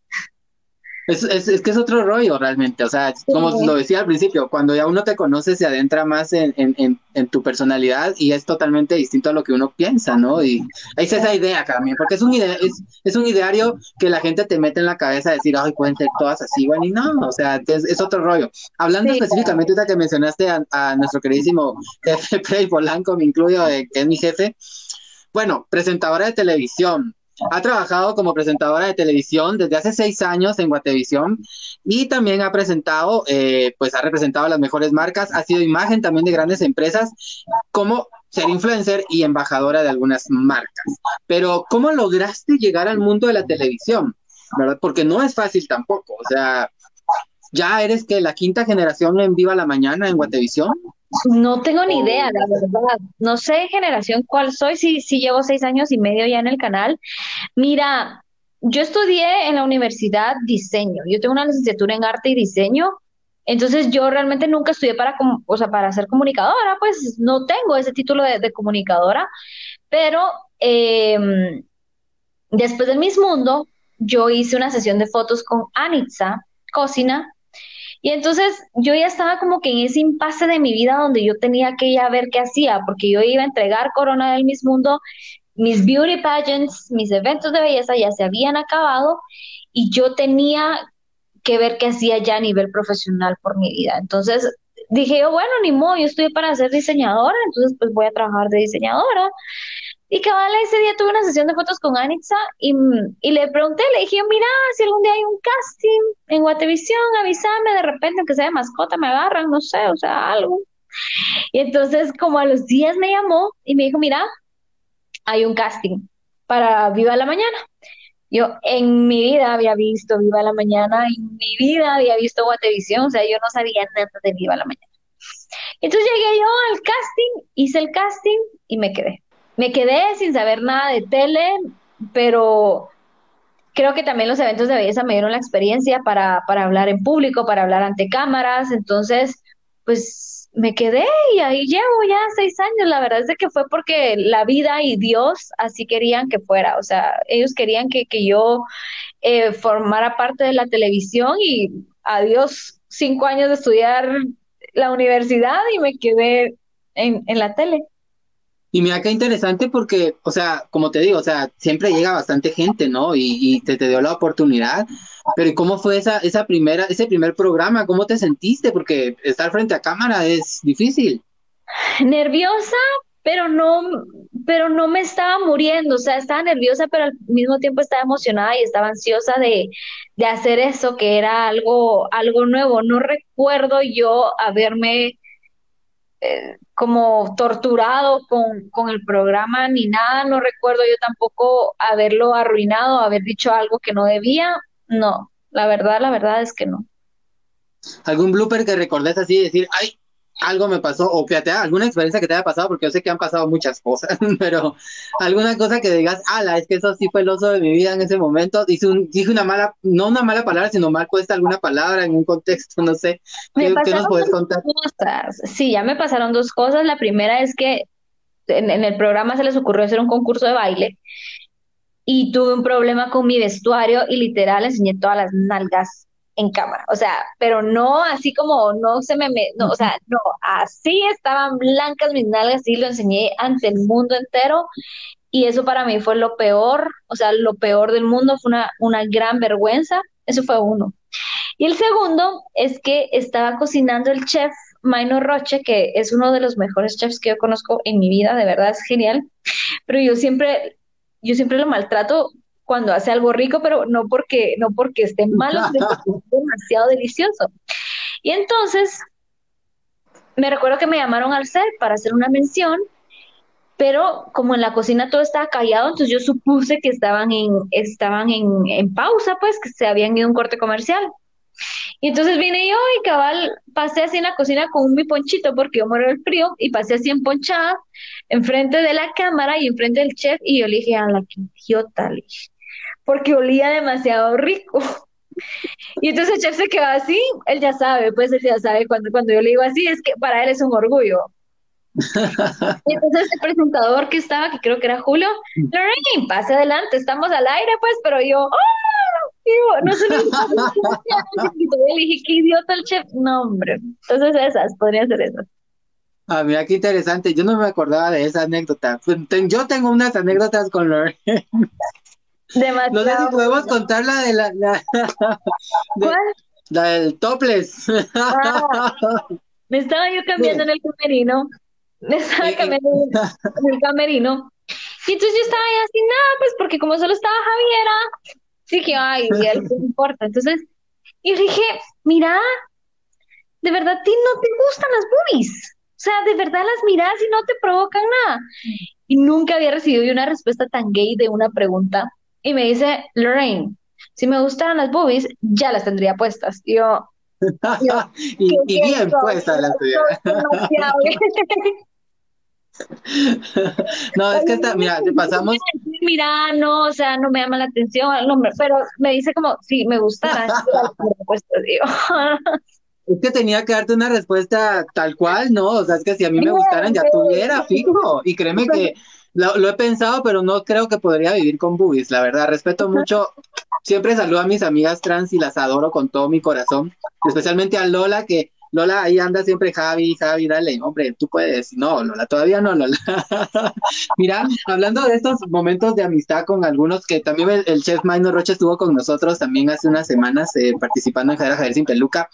Es, es, es, que es otro rollo realmente, o sea, como lo decía al principio, cuando ya uno te conoce se adentra más en, en, en, tu personalidad y es totalmente distinto a lo que uno piensa, ¿no? Y es esa idea también, porque es un, es, es, un ideario que la gente te mete en la cabeza a decir, ay, pueden ser todas así, bueno, y no, o sea, es, otro rollo. Hablando específicamente, ahorita que mencionaste a, a, nuestro queridísimo jefe Prey Polanco, me incluyo, eh, que es mi jefe, bueno, presentadora de televisión, ha trabajado como presentadora de televisión desde hace seis años en Guatevisión y también ha presentado, eh, pues ha representado las mejores marcas, ha sido imagen también de grandes empresas como ser influencer y embajadora de algunas marcas. Pero, ¿cómo lograste llegar al mundo de la televisión? ¿Verdad? Porque no es fácil tampoco. O sea, ¿ya eres que la quinta generación en Viva la Mañana en Guatevisión? No tengo ni idea, la verdad. No sé generación cuál soy, si, si llevo seis años y medio ya en el canal. Mira, yo estudié en la universidad diseño. Yo tengo una licenciatura en arte y diseño. Entonces yo realmente nunca estudié para, o sea, para ser comunicadora, pues no tengo ese título de, comunicadora, pero em, después de Miss Mundo, yo hice una sesión de fotos con Anitza Cocina, y entonces yo ya estaba como que en ese impasse de mi vida donde yo tenía que ya ver qué hacía, porque yo iba a entregar Corona del Miss Mundo, mis beauty pageants, mis eventos de belleza ya se habían acabado y yo tenía que ver qué hacía ya a nivel profesional por mi vida. Entonces dije yo, bueno, ni modo, yo estoy para ser diseñadora, entonces pues voy a trabajar de diseñadora. Y cabal, ese día tuve una sesión de fotos con Anitza y, le pregunté, le dije, mira, si algún día hay un casting en Guatevisión, avísame de repente, aunque sea de mascota, me agarran, no sé, o sea, algo. Y entonces, como a los días me llamó y me dijo, mira, hay un casting para Viva la Mañana. Yo en mi vida había visto Viva la Mañana, en mi vida había visto Guatevisión, o sea, yo no sabía nada de Viva la Mañana. Entonces llegué yo al casting, hice el casting y me quedé me quedé sin saber nada de tele, pero creo que también los eventos de belleza me dieron la experiencia para, para hablar en público, para hablar ante cámaras, entonces, pues me quedé y ahí llevo ya seis años. La verdad es de que fue porque la vida y Dios así querían que fuera, o sea, ellos querían que, que yo eh, formara parte de la televisión y adiós cinco años de estudiar la universidad y me quedé en, en la tele. Y mira qué interesante porque, o sea, como te digo, o sea, siempre llega bastante gente, ¿no? Y, y te, te, dio la oportunidad. Pero ¿cómo fue esa, esa primera, ese primer programa? ¿Cómo te sentiste? Porque estar frente a cámara es difícil. Nerviosa, pero no, pero no me estaba muriendo. O sea, estaba nerviosa, pero al mismo tiempo estaba emocionada y estaba ansiosa de, de hacer eso, que era algo, algo nuevo. No recuerdo yo haberme eh, como torturado con, con, el programa ni nada, no recuerdo yo tampoco haberlo arruinado, haber dicho algo que no debía, no, la verdad, la verdad es que no. ¿Algún blooper que recordes así, decir, ay, algo me pasó, o fíjate, alguna experiencia que te haya pasado, porque yo sé que han pasado muchas cosas, pero alguna cosa que digas, ala, es que eso sí fue el oso de mi vida en ese momento, dije, dije una mala, no una mala palabra, sino mal puesta alguna palabra en un contexto, no sé, ¿qué, nos puedes contar? Cosas. Sí, ya me pasaron dos cosas, la primera es que en, en el programa se les ocurrió hacer un concurso de baile, y tuve un problema con mi vestuario y literal enseñé todas las nalgas en cámara, o sea, pero no así como no se me, no, o sea, no, así estaban blancas mis nalgas y lo enseñé ante el mundo entero y eso para mí fue lo peor, o sea, lo peor del mundo, fue una, una gran vergüenza, eso fue uno. Y el segundo es que estaba cocinando el chef Maino Roche, que es uno de los mejores chefs que yo conozco en mi vida, de verdad es genial, pero yo siempre, yo siempre lo maltrato cuando hace algo rico, pero no porque, no porque esté malo, sino porque es demasiado delicioso. Y entonces, me recuerdo que me llamaron al set para hacer una mención, pero como en la cocina todo estaba callado, entonces yo supuse que estaban en, estaban en, en pausa, pues, que se habían ido a un corte comercial. Y entonces vine yo y cabal pasé así en la cocina con mi ponchito porque yo muero del frío y pasé así en ponchada enfrente de la cámara y enfrente del chef y yo le dije a la que idiota, le dije, porque olía demasiado rico. Y entonces el chef se quedó así, él ya sabe, pues él ya sabe cuando, cuando yo le digo así, es que para él es un orgullo. y entonces el presentador que estaba, que creo que era Julio, Lorraine, pase adelante, estamos al aire, pues, pero yo, ¡oh! no sé, le dije, qué idiota el chef, no, hombre. Entonces esas, podría ser esas. Ah, mira qué interesante, yo no me acordaba de esa anécdota. Yo tengo unas anécdotas con Lorraine. No sé si podemos contar la de la, la, la del topless. Ah, me estaba yo cambiando en el camerino. Me estaba cambiando en el camerino. Y entonces yo estaba ahí así, nada, pues porque como solo estaba Javiera, dije, ay, no importa. Entonces, y dije, mira, de verdad, a ti no te gustan las boobies. O sea, de verdad las miras y no te provocan nada. Y nunca había recibido una respuesta tan gay de una pregunta. Y me dice, Lorraine, si me gustaran las boobies, ya las tendría puestas. Y yo, y, bien puestas las no, es que está, mira, te pasamos. Mira, no, o sea, no me llama la atención el nombre, pero me dice como, si me gustara, Es que tenía que darte una respuesta tal cual, ¿no? O sea, es que si a mí me gustaran ya tuviera, fijo. Y créeme que lo, he pensado, pero no creo que podría vivir con boobies, la verdad. Respeto mucho. Siempre saludo a mis amigas trans y las adoro con todo mi corazón. Especialmente a Lola, que Lola, ahí anda siempre Javi, Javi, dale, hombre, tú puedes. No, Lola, todavía no, Lola. Mira, hablando de estos momentos de amistad con algunos, que también el, chef Maino Rocha estuvo con nosotros también hace unas semanas eh, participando en Javier Javier Sin Peluca.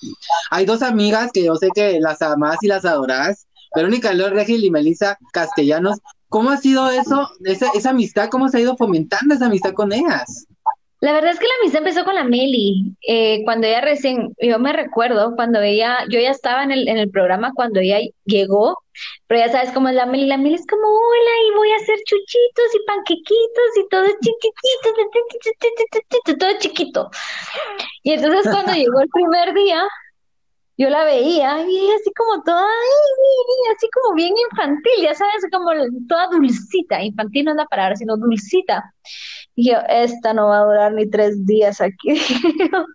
Hay dos amigas que yo sé que las amás y las adorás, Verónica Lor Regil y Melissa Castellanos. ¿Cómo ha sido eso, esa, esa amistad? ¿Cómo se ha ido fomentando esa amistad con ellas? La verdad es que la amistad empezó con la Meli, eh, cuando ella recién, yo me recuerdo, cuando ella, yo ya estaba en el, en el programa cuando ella llegó, pero ya sabes cómo es la Meli, la Meli es como, hola, y voy a hacer chuchitos y panquequitos y todo chiquitito, todo chiquito. Y entonces cuando llegó el primer día, yo la veía y así como toda, así como bien infantil, ya sabes, como toda dulcita, infantil no es la palabra, sino dulcita. Y yo, esta no va a durar ni tres días aquí.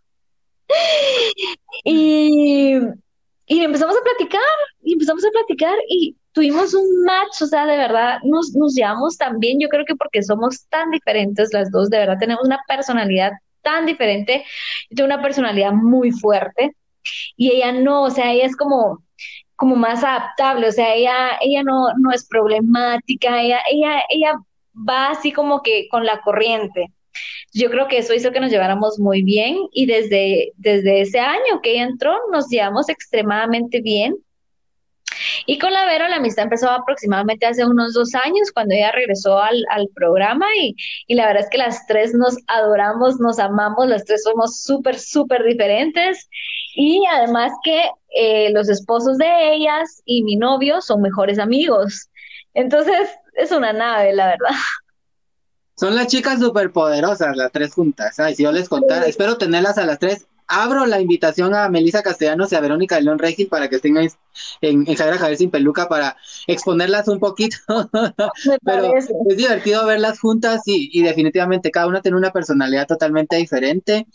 y, y empezamos a platicar, y empezamos a platicar y tuvimos un match, o sea, de verdad nos, nos llevamos tan bien, yo creo que porque somos tan diferentes las dos, de verdad tenemos una personalidad tan diferente, yo tengo una personalidad muy fuerte y ella no, o sea, ella es como como más adaptable, o sea, ella ella no no es problemática, ella ella ella va así como que con la corriente. Yo creo que eso hizo que nos lleváramos muy bien y desde, desde ese año que ella entró nos llevamos extremadamente bien. Y con la Vero la amistad empezó aproximadamente hace unos dos años cuando ella regresó al, programa y, y, la verdad es que las tres nos adoramos, nos amamos, las tres somos súper, súper diferentes y además que eh, los esposos de ellas y mi novio son mejores amigos. Entonces, es una nave, la verdad. Son las chicas superpoderosas, las tres juntas. Ay, si yo les contara, espero tenerlas a las tres. Abro la invitación a Melissa Castellanos y a Verónica León Regis para que estén en, en Javier Sin Peluca para exponerlas un poquito. Pero es divertido verlas juntas y, y definitivamente cada una tiene una personalidad totalmente diferente.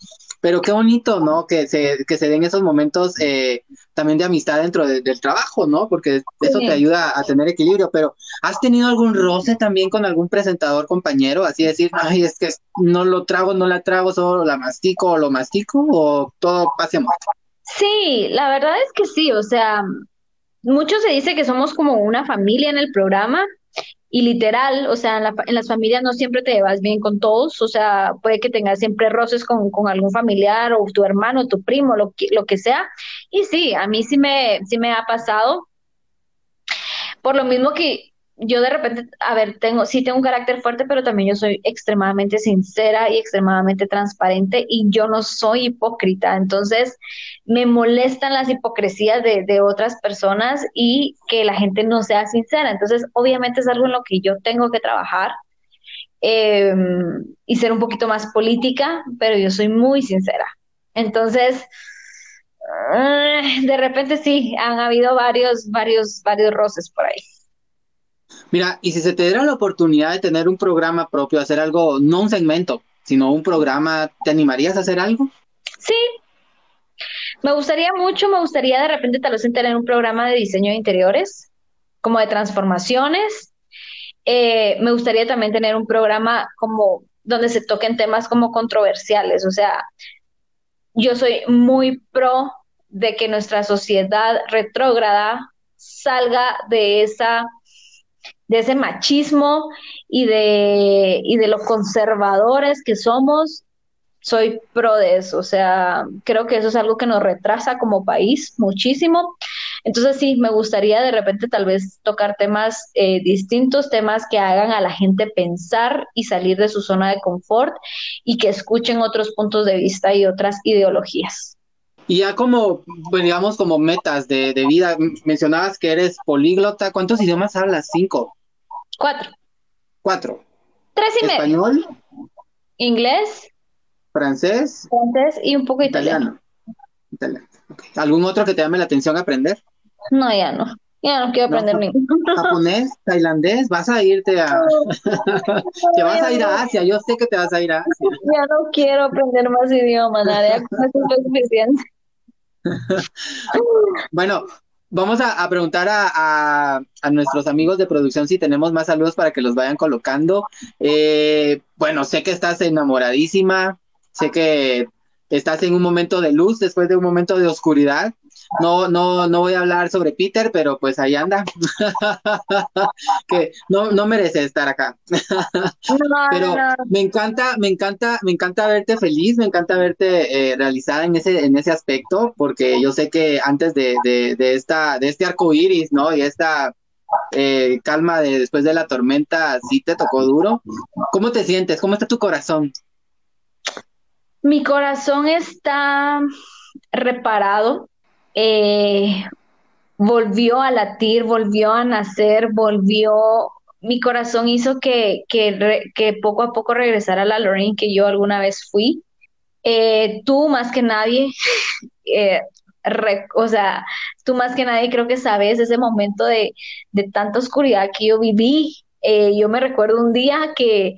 Pero qué bonito, ¿no? Que se, que se den esos momentos eh, también de amistad dentro del trabajo, ¿no? Porque eso te ayuda a tener equilibrio. Pero, ¿has tenido algún roce también con algún presentador compañero? Así decir, ay, es que no lo trago, no la trago, solo la mastico o lo mastico, o todo pase amor. Sí, la verdad es que sí, o sea, mucho se dice que somos como una familia en el programa y literal, o sea, en, las familias no siempre te llevas bien con todos, o sea, puede que tengas siempre roces con, con algún familiar o tu hermano, tu primo, lo que, lo que sea. Y sí, a mí sí me, sí me ha pasado. Por lo mismo que yo de repente, a ver, tengo, sí tengo un carácter fuerte, pero también yo soy extremadamente sincera y extremadamente transparente y yo no soy hipócrita. Entonces, me molestan las hipocresías de, de otras personas y que la gente no sea sincera. Entonces, obviamente es algo en lo que yo tengo que trabajar em, y ser un poquito más política, pero yo soy muy sincera. Entonces, ah, de repente sí, han habido varios, varios, varios roces por ahí. Mira, y si se te diera la oportunidad de tener un programa propio, hacer algo, no un segmento, sino un programa, ¿te animarías a hacer algo? Sí, me gustaría mucho, me gustaría de repente tal vez tener un programa de diseño de interiores, como de transformaciones. Eh, me gustaría también tener un programa como donde se toquen temas como controversiales. O sea, yo soy muy pro de que nuestra sociedad retrógrada salga de esa de ese machismo y de, y de lo conservadores que somos, soy pro de eso. O sea, creo que eso es algo que nos retrasa como país muchísimo. Entonces sí, me gustaría de repente tal vez tocar temas eh, distintos, temas que hagan a la gente pensar y salir de su zona de confort y que escuchen otros puntos de vista y otras ideologías. Y ya como, pues, digamos, como metas de, de vida, mencionabas que eres políglota, ¿cuántos idiomas hablas? ¿Cinco? Cuatro. Cuatro. Tres y medio. ¿Español? Inglés. ¿Francés? Francés y un poco italiano. Italiano. ¿Algún otro que te llame la atención aprender? No, ya no. Ya no quiero aprender No, ninguno. ¿Japonés? ¿Tailandés? ¿Vas a irte a... te vas a ir a Asia? Yo sé que te vas a ir a Asia. Ya no quiero aprender más idiomas, nada, ya con eso es suficiente. Bueno, vamos a, preguntar a, a- a nuestros amigos de producción si tenemos más saludos para que los vayan colocando. Eh, bueno, sé que estás enamoradísima, sé que estás en un momento de luz después de un momento de oscuridad. No, no, no voy a hablar sobre Peter, pero pues ahí anda. Que no, no merece estar acá. Pero me encanta, me encanta, me encanta verte feliz, me encanta verte eh, realizada en ese, en ese aspecto, porque yo sé que antes de, de, de esta, de este arco iris, ¿no? Y esta eh, calma de después de la tormenta, sí te tocó duro. ¿Cómo te sientes? ¿Cómo está tu corazón? Mi corazón está reparado, eh, volvió a latir, volvió a nacer, volvió, mi corazón hizo que, que, que poco a poco regresara la Lorraine que yo alguna vez fui. Eh, tú más que nadie, eh, o sea, tú más que nadie creo que sabes ese momento de, de tanta oscuridad que yo viví. Eh, yo me recuerdo un día que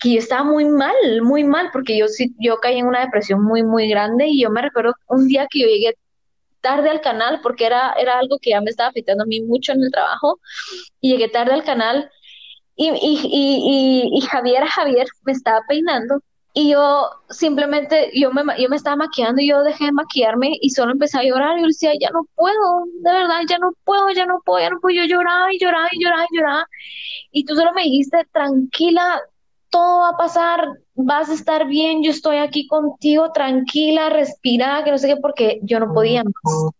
que yo estaba muy mal, muy mal, porque yo yo caí en una depresión muy, muy grande y yo me recuerdo un día que yo llegué tarde al canal porque era, era algo que ya me estaba afectando a mí mucho en el trabajo y llegué tarde al canal y, y, y, y, Javier, Javier me estaba peinando y yo simplemente, yo me, yo me estaba maquillando y yo dejé de maquillarme y solo empecé a llorar y yo decía, ya no puedo, de verdad, ya no puedo, ya no puedo, ya no puedo, yo lloraba y lloraba y lloraba y lloraba y tú solo me dijiste, tranquila, todo va a pasar, vas a estar bien, yo estoy aquí contigo, tranquila, respira, que no sé qué, porque yo no podía más.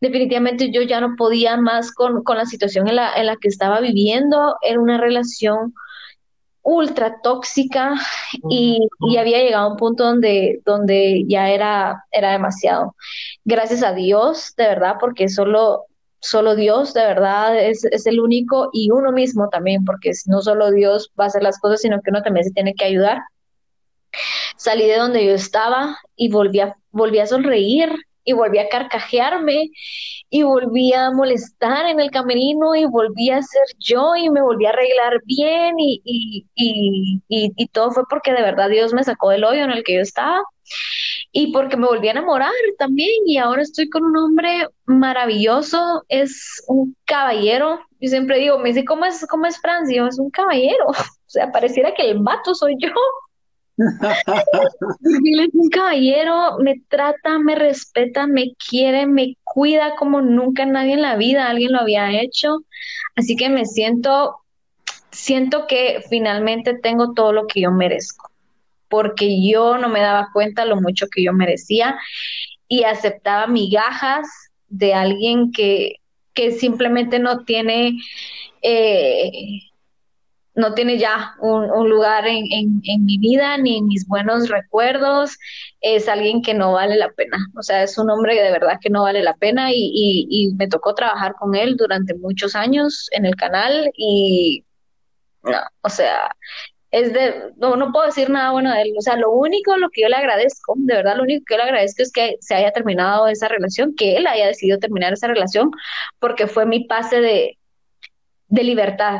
Definitivamente yo ya no podía más con, con la situación en la, en la que estaba viviendo, era una relación ultra tóxica y, y había llegado a un punto donde, donde ya era, era demasiado. Gracias a Dios, de verdad, porque solo, solo Dios, de verdad, es, es el único y uno mismo también, porque no solo Dios va a hacer las cosas, sino que uno también se tiene que ayudar. Salí de donde yo estaba y volví volví a sonreír y volví a carcajearme y volví a molestar en el camerino y volví a ser yo y me volví a arreglar bien y, y, y, todo fue porque de verdad Dios me sacó del hoyo en el que yo estaba y porque me volví a enamorar también y ahora estoy con un hombre maravilloso, es un caballero. Yo siempre digo, me dice, ¿cómo es, cómo es Francio? Es un caballero. O sea, pareciera que el vato soy yo. Él es un caballero, me trata, me respeta, me quiere, me cuida como nunca nadie en la vida alguien lo había hecho. Así que me siento, siento que finalmente tengo todo lo que yo merezco, porque yo no me daba cuenta lo mucho que yo merecía y aceptaba migajas de alguien que, que simplemente no tiene... Eh, no tiene ya un, un lugar en, en, mi vida ni en mis buenos recuerdos, es alguien que no vale la pena, o sea, es un hombre de verdad que no vale la pena y, y, y me tocó trabajar con él durante muchos años en el canal y, no, o sea, es de, no, no puedo decir nada bueno de él, o sea, lo único, lo que yo le agradezco, de verdad, lo único que yo le agradezco es que se haya terminado esa relación, que él haya decidido terminar esa relación, porque fue mi pase de, de libertad,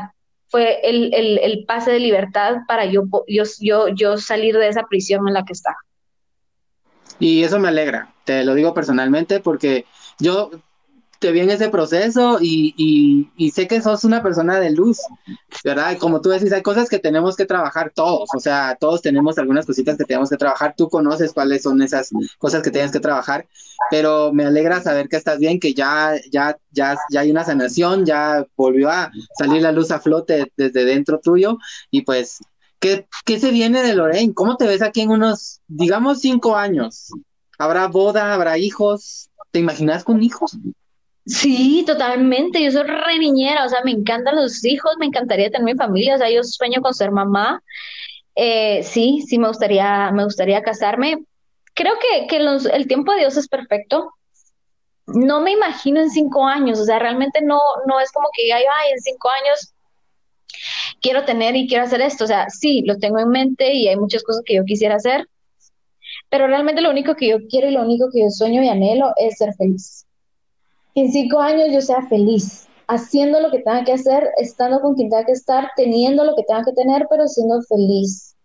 fue el, el, el, pase de libertad para yo, yo, yo, yo salir de esa prisión en la que estaba. Y eso me alegra, te lo digo personalmente, porque yo te vi en ese proceso y, y, y, sé que sos una persona de luz, ¿verdad? Como tú decís, hay cosas que tenemos que trabajar todos, o sea, todos tenemos algunas cositas que tenemos que trabajar, tú conoces cuáles son esas cosas que tienes que trabajar, pero me alegra saber que estás bien, que ya, ya, ya, ya hay una sanación, ya volvió a salir la luz a flote desde dentro tuyo y pues, ¿qué, qué se viene de Lorraine? ¿Cómo te ves aquí en unos, digamos, cinco años? ¿Habrá boda, habrá hijos? ¿Te imaginas con hijos? Sí, totalmente. Yo soy re niñera, o sea, me encantan los hijos, me encantaría tener mi familia, o sea, yo sueño con ser mamá. Eh, sí, sí, me gustaría, me gustaría casarme. Creo que, que el tiempo de Dios es perfecto. No me imagino en cinco años, o sea, realmente no, no es como que ay, ay, en cinco años quiero tener y quiero hacer esto. O sea, sí, lo tengo en mente y hay muchas cosas que yo quisiera hacer, pero realmente lo único que yo quiero y lo único que yo sueño y anhelo es ser feliz en cinco años yo sea feliz, haciendo lo que tenga que hacer, estando con quien tenga que estar, teniendo lo que tenga que tener, pero siendo feliz.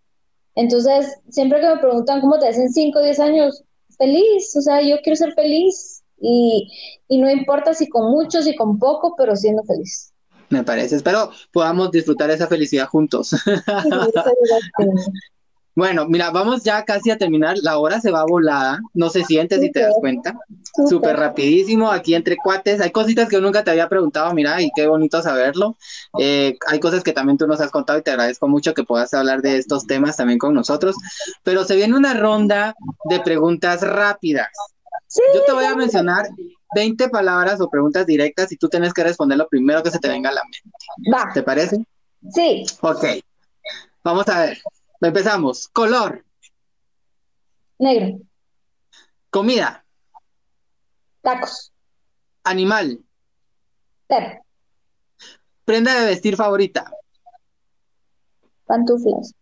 Entonces, siempre que me preguntan cómo te hacen cinco o diez años, feliz, o sea, yo quiero ser feliz y, y no importa si con mucho, si con poco, pero siendo feliz. Me parece, espero podamos disfrutar esa felicidad juntos. Bueno, mira, vamos ya casi a terminar. La hora se va volada. No se siente si te das cuenta. Súper rapidísimo, aquí entre cuates. Hay cositas que yo nunca te había preguntado, mira, y qué bonito saberlo. Eh, hay cosas que también tú nos has contado y te agradezco mucho que puedas hablar de estos temas también con nosotros. Pero se viene una ronda de preguntas rápidas. yo te voy a mencionar 20 palabras o preguntas directas y tú tienes que responder lo primero que se te venga a la mente. Va. ¿Te parece? Sí. Ok. Vamos a ver. Empezamos. Color. Negro. Comida. Tacos. Animal. Perro. Prenda de vestir favorita. Pantuflas.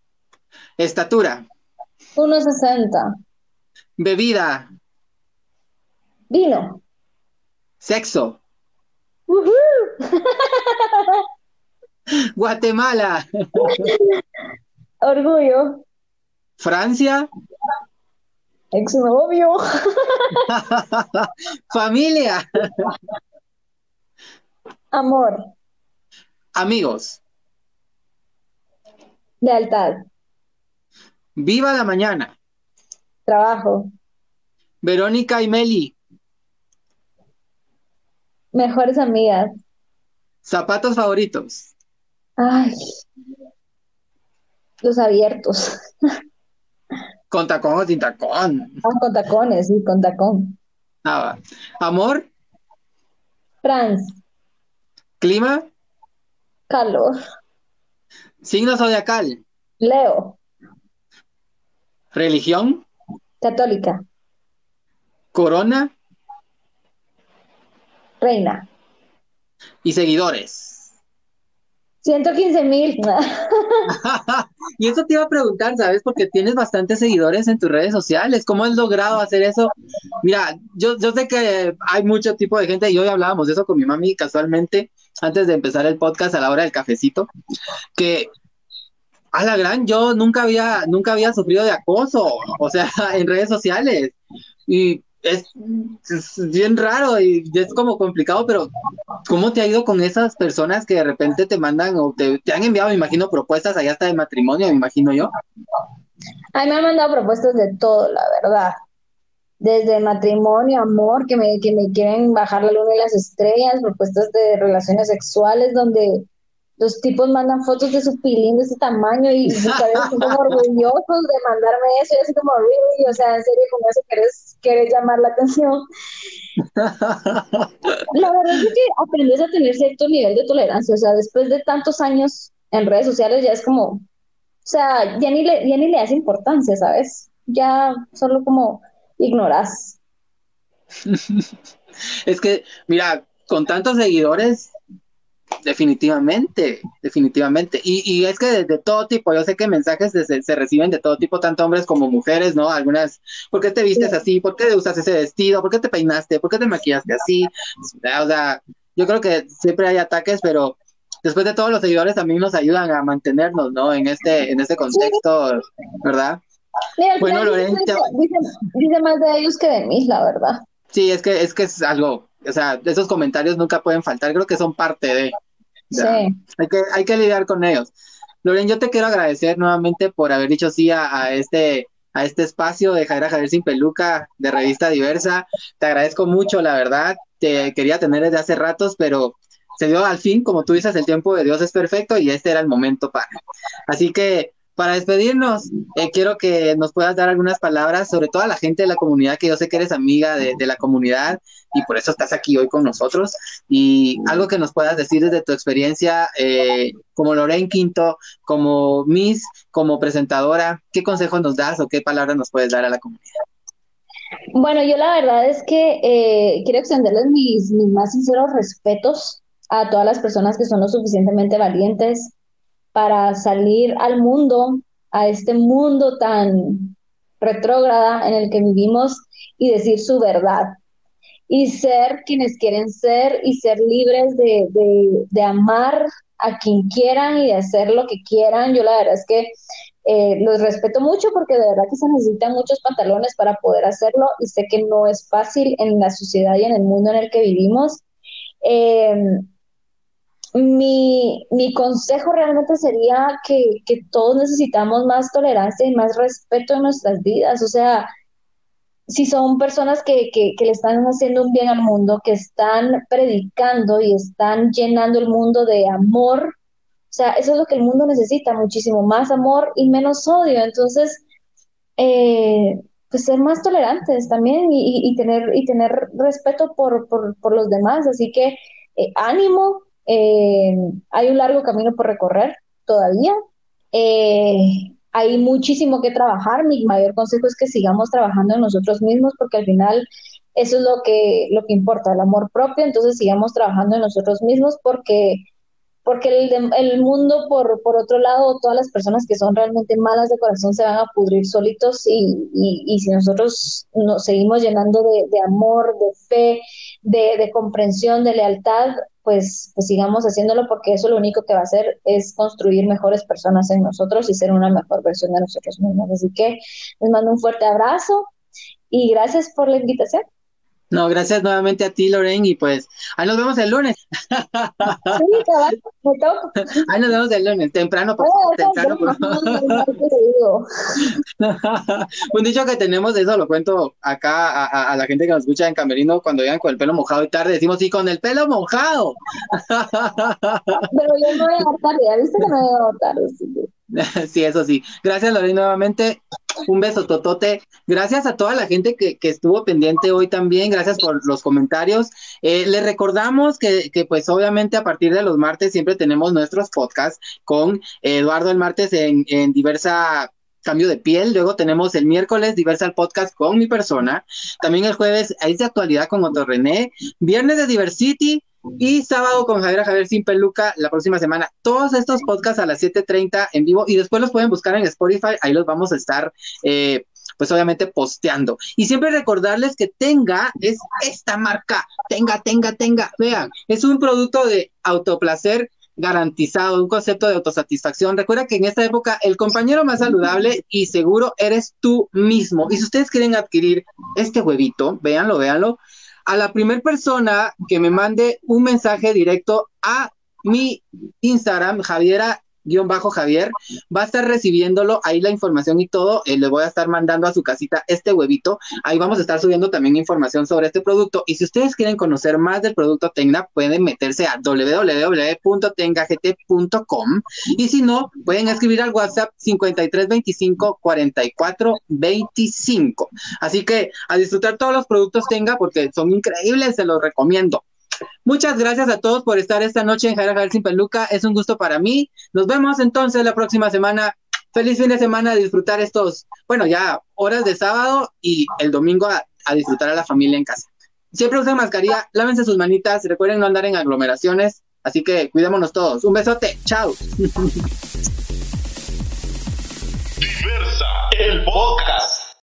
Estatura. 1.60. Bebida. Vino. Sexo. Guatemala. Orgullo. Francia. Exnovio. Familia. Amor. Amigos. Lealtad. Viva la mañana. Trabajo. Verónica y Meli. Mejores amigas. Zapatos favoritos. Ay, los abiertos. ¿Con tacón o sin tacón? Ah, con tacones, sí, con tacón. Ah, ¿Amor? Franz. ¿Clima? Calor. ¿Signo zodiacal? Leo. ¿Religión? Católica. ¿Corona? Reina. ¿Y seguidores? 115 mil. y eso te iba a preguntar, ¿sabes? Porque tienes bastantes seguidores en tus redes sociales. ¿Cómo has logrado hacer eso? Mira, yo, yo sé que hay mucho tipo de gente, y hoy hablábamos de eso con mi mami casualmente, antes de empezar el podcast a la hora del cafecito, que a la gran, yo nunca había, nunca había sufrido de acoso, o sea, en redes sociales. Y es, bien raro y es como complicado, pero ¿cómo te ha ido con esas personas que de repente te mandan o te, han enviado, me imagino, propuestas allá hasta de matrimonio, me imagino yo? A mí me han mandado propuestas de todo, la verdad. Desde matrimonio, amor, que me, que me quieren bajar la luna y las estrellas, propuestas de relaciones sexuales donde los tipos mandan fotos de su pilín de ese tamaño y, y como orgullosos de mandarme eso y así como, really, o sea, en serio, como eso quieres, quieres llamar la atención. la verdad es que aprendes a tener cierto nivel de tolerancia, o sea, después de tantos años en redes sociales ya es como, o sea, ya ni le, ya ni le das importancia, ¿sabes? Ya solo como ignoras. es que, mira, con tantos seguidores, Definitivamente, definitivamente. Y, y es que de, todo tipo, yo sé que mensajes se, reciben de todo tipo, tanto hombres como mujeres, ¿no? Algunas, ¿por qué te vistes así? ¿Por qué usas ese vestido? ¿Por qué te peinaste? ¿Por qué te maquillaste así? O sea, yo creo que siempre hay ataques, pero después de todos los seguidores también nos ayudan a mantenernos, ¿no? En este, en este contexto, ¿verdad? bueno, Lorenzo. Dice, dice más de ellos que de mí, la verdad. Sí, es que, es que es algo, o sea, esos comentarios nunca pueden faltar, creo que son parte de. Sí. Hay que, hay que lidiar con ellos. Loren, yo te quiero agradecer nuevamente por haber dicho sí a, este a este espacio de Javier Javier Sin Peluca de Revista Diversa. Te agradezco mucho, la verdad. Te quería tener desde hace ratos, pero se dio al fin, como tú dices, el tiempo de Dios es perfecto y este era el momento para. Así que para despedirnos, eh, quiero que nos puedas dar algunas palabras, sobre todo a la gente de la comunidad, que yo sé que eres amiga de, la comunidad y por eso estás aquí hoy con nosotros. Y algo que nos puedas decir desde tu experiencia eh, como Lorraine Quinto, como Miss, como presentadora, ¿qué consejos nos das o qué palabras nos puedes dar a la comunidad? Bueno, yo la verdad es que eh, quiero extenderles mis, mis más sinceros respetos a todas las personas que son lo suficientemente valientes para salir al mundo, a este mundo tan retrógrada en el que vivimos y decir su verdad y ser quienes quieren ser y ser libres de, de, amar a quien quieran y de hacer lo que quieran. Yo la verdad es que eh, los respeto mucho porque de verdad que se necesitan muchos pantalones para poder hacerlo y sé que no es fácil en la sociedad y en el mundo en el que vivimos. Eh, mi, mi consejo realmente sería que, que, todos necesitamos más tolerancia y más respeto en nuestras vidas. O sea, si son personas que, que, que, le están haciendo un bien al mundo, que están predicando y están llenando el mundo de amor, o sea, eso es lo que el mundo necesita, muchísimo más amor y menos odio. Entonces, eh, pues ser más tolerantes también y, y, tener, y tener respeto por, por, por los demás. Así que eh, ánimo, eh, hay un largo camino por recorrer todavía. Eh, hay muchísimo que trabajar. Mi mayor consejo es que sigamos trabajando en nosotros mismos porque al final eso es lo que, lo que importa, el amor propio. Entonces sigamos trabajando en nosotros mismos porque porque el, el mundo, por, por, otro lado, todas las personas que son realmente malas de corazón se van a pudrir solitos y, y, si nosotros nos seguimos llenando de, de amor, de fe, de, de, comprensión, de lealtad, pues, pues sigamos haciéndolo porque eso lo único que va a hacer es construir mejores personas en nosotros y ser una mejor versión de nosotros mismos. Así que les mando un fuerte abrazo y gracias por la invitación. No, gracias nuevamente a ti, Lorraine, y pues ahí nos vemos el lunes. Sí, Ahí nos vemos el lunes, temprano, por, temprano. Un dicho que tenemos, de eso lo cuento acá a, la gente que nos escucha en Camerino, cuando llegan con el pelo mojado y tarde, decimos, sí, con el pelo mojado. Pero yo no voy a tarde, ¿ya viste que no voy a tarde? Sí, eso sí. Gracias, Lorraine, nuevamente. Un beso, Totote. Gracias a toda la gente que, estuvo pendiente hoy también. Gracias por los comentarios. Eh, les recordamos que, pues, obviamente, a partir de los martes siempre tenemos nuestros podcasts con Eduardo el martes en, en diversa cambio de piel. Luego tenemos el miércoles Diversal Podcast con mi persona. También el jueves es de actualidad con Otto René. Viernes de Diversity y sábado con Javier Javier Sin Peluca la próxima semana. Todos estos podcasts a las 7.30 en vivo y después los pueden buscar en Spotify. Ahí los vamos a estar, eh, pues obviamente posteando. Y siempre recordarles que Tenga es esta marca. Tenga, tenga, tenga. Vean, es un producto de autoplacer garantizado, un concepto de autosatisfacción. Recuerda que en esta época el compañero más saludable y seguro eres tú mismo. Y si ustedes quieren adquirir este huevito, véanlo, véanlo, a la primera persona que me mande un mensaje directo a mi Instagram, Javiera guion bajo Javier, va a estar recibiéndolo ahí la información y todo, eh, le voy a estar mandando a su casita este huevito, ahí vamos a estar subiendo también información sobre este producto y si ustedes quieren conocer más del producto Tecna, pueden meterse a www.tengagt.com y si no, pueden escribir al WhatsApp 5325 44 25. Así que a disfrutar todos los productos Tenga porque son increíbles, se los recomiendo. Muchas gracias a todos por estar esta noche en Jaira Sin Peluca. Es un gusto para mí. Nos vemos entonces la próxima semana. Feliz fin de semana, a disfrutar estos, bueno, ya horas de sábado y el domingo a, disfrutar a la familia en casa. Siempre usen mascarilla, lávense sus manitas, recuerden no andar en aglomeraciones, así que cuidémonos todos. Un besote, chao. Diversa, el podcast.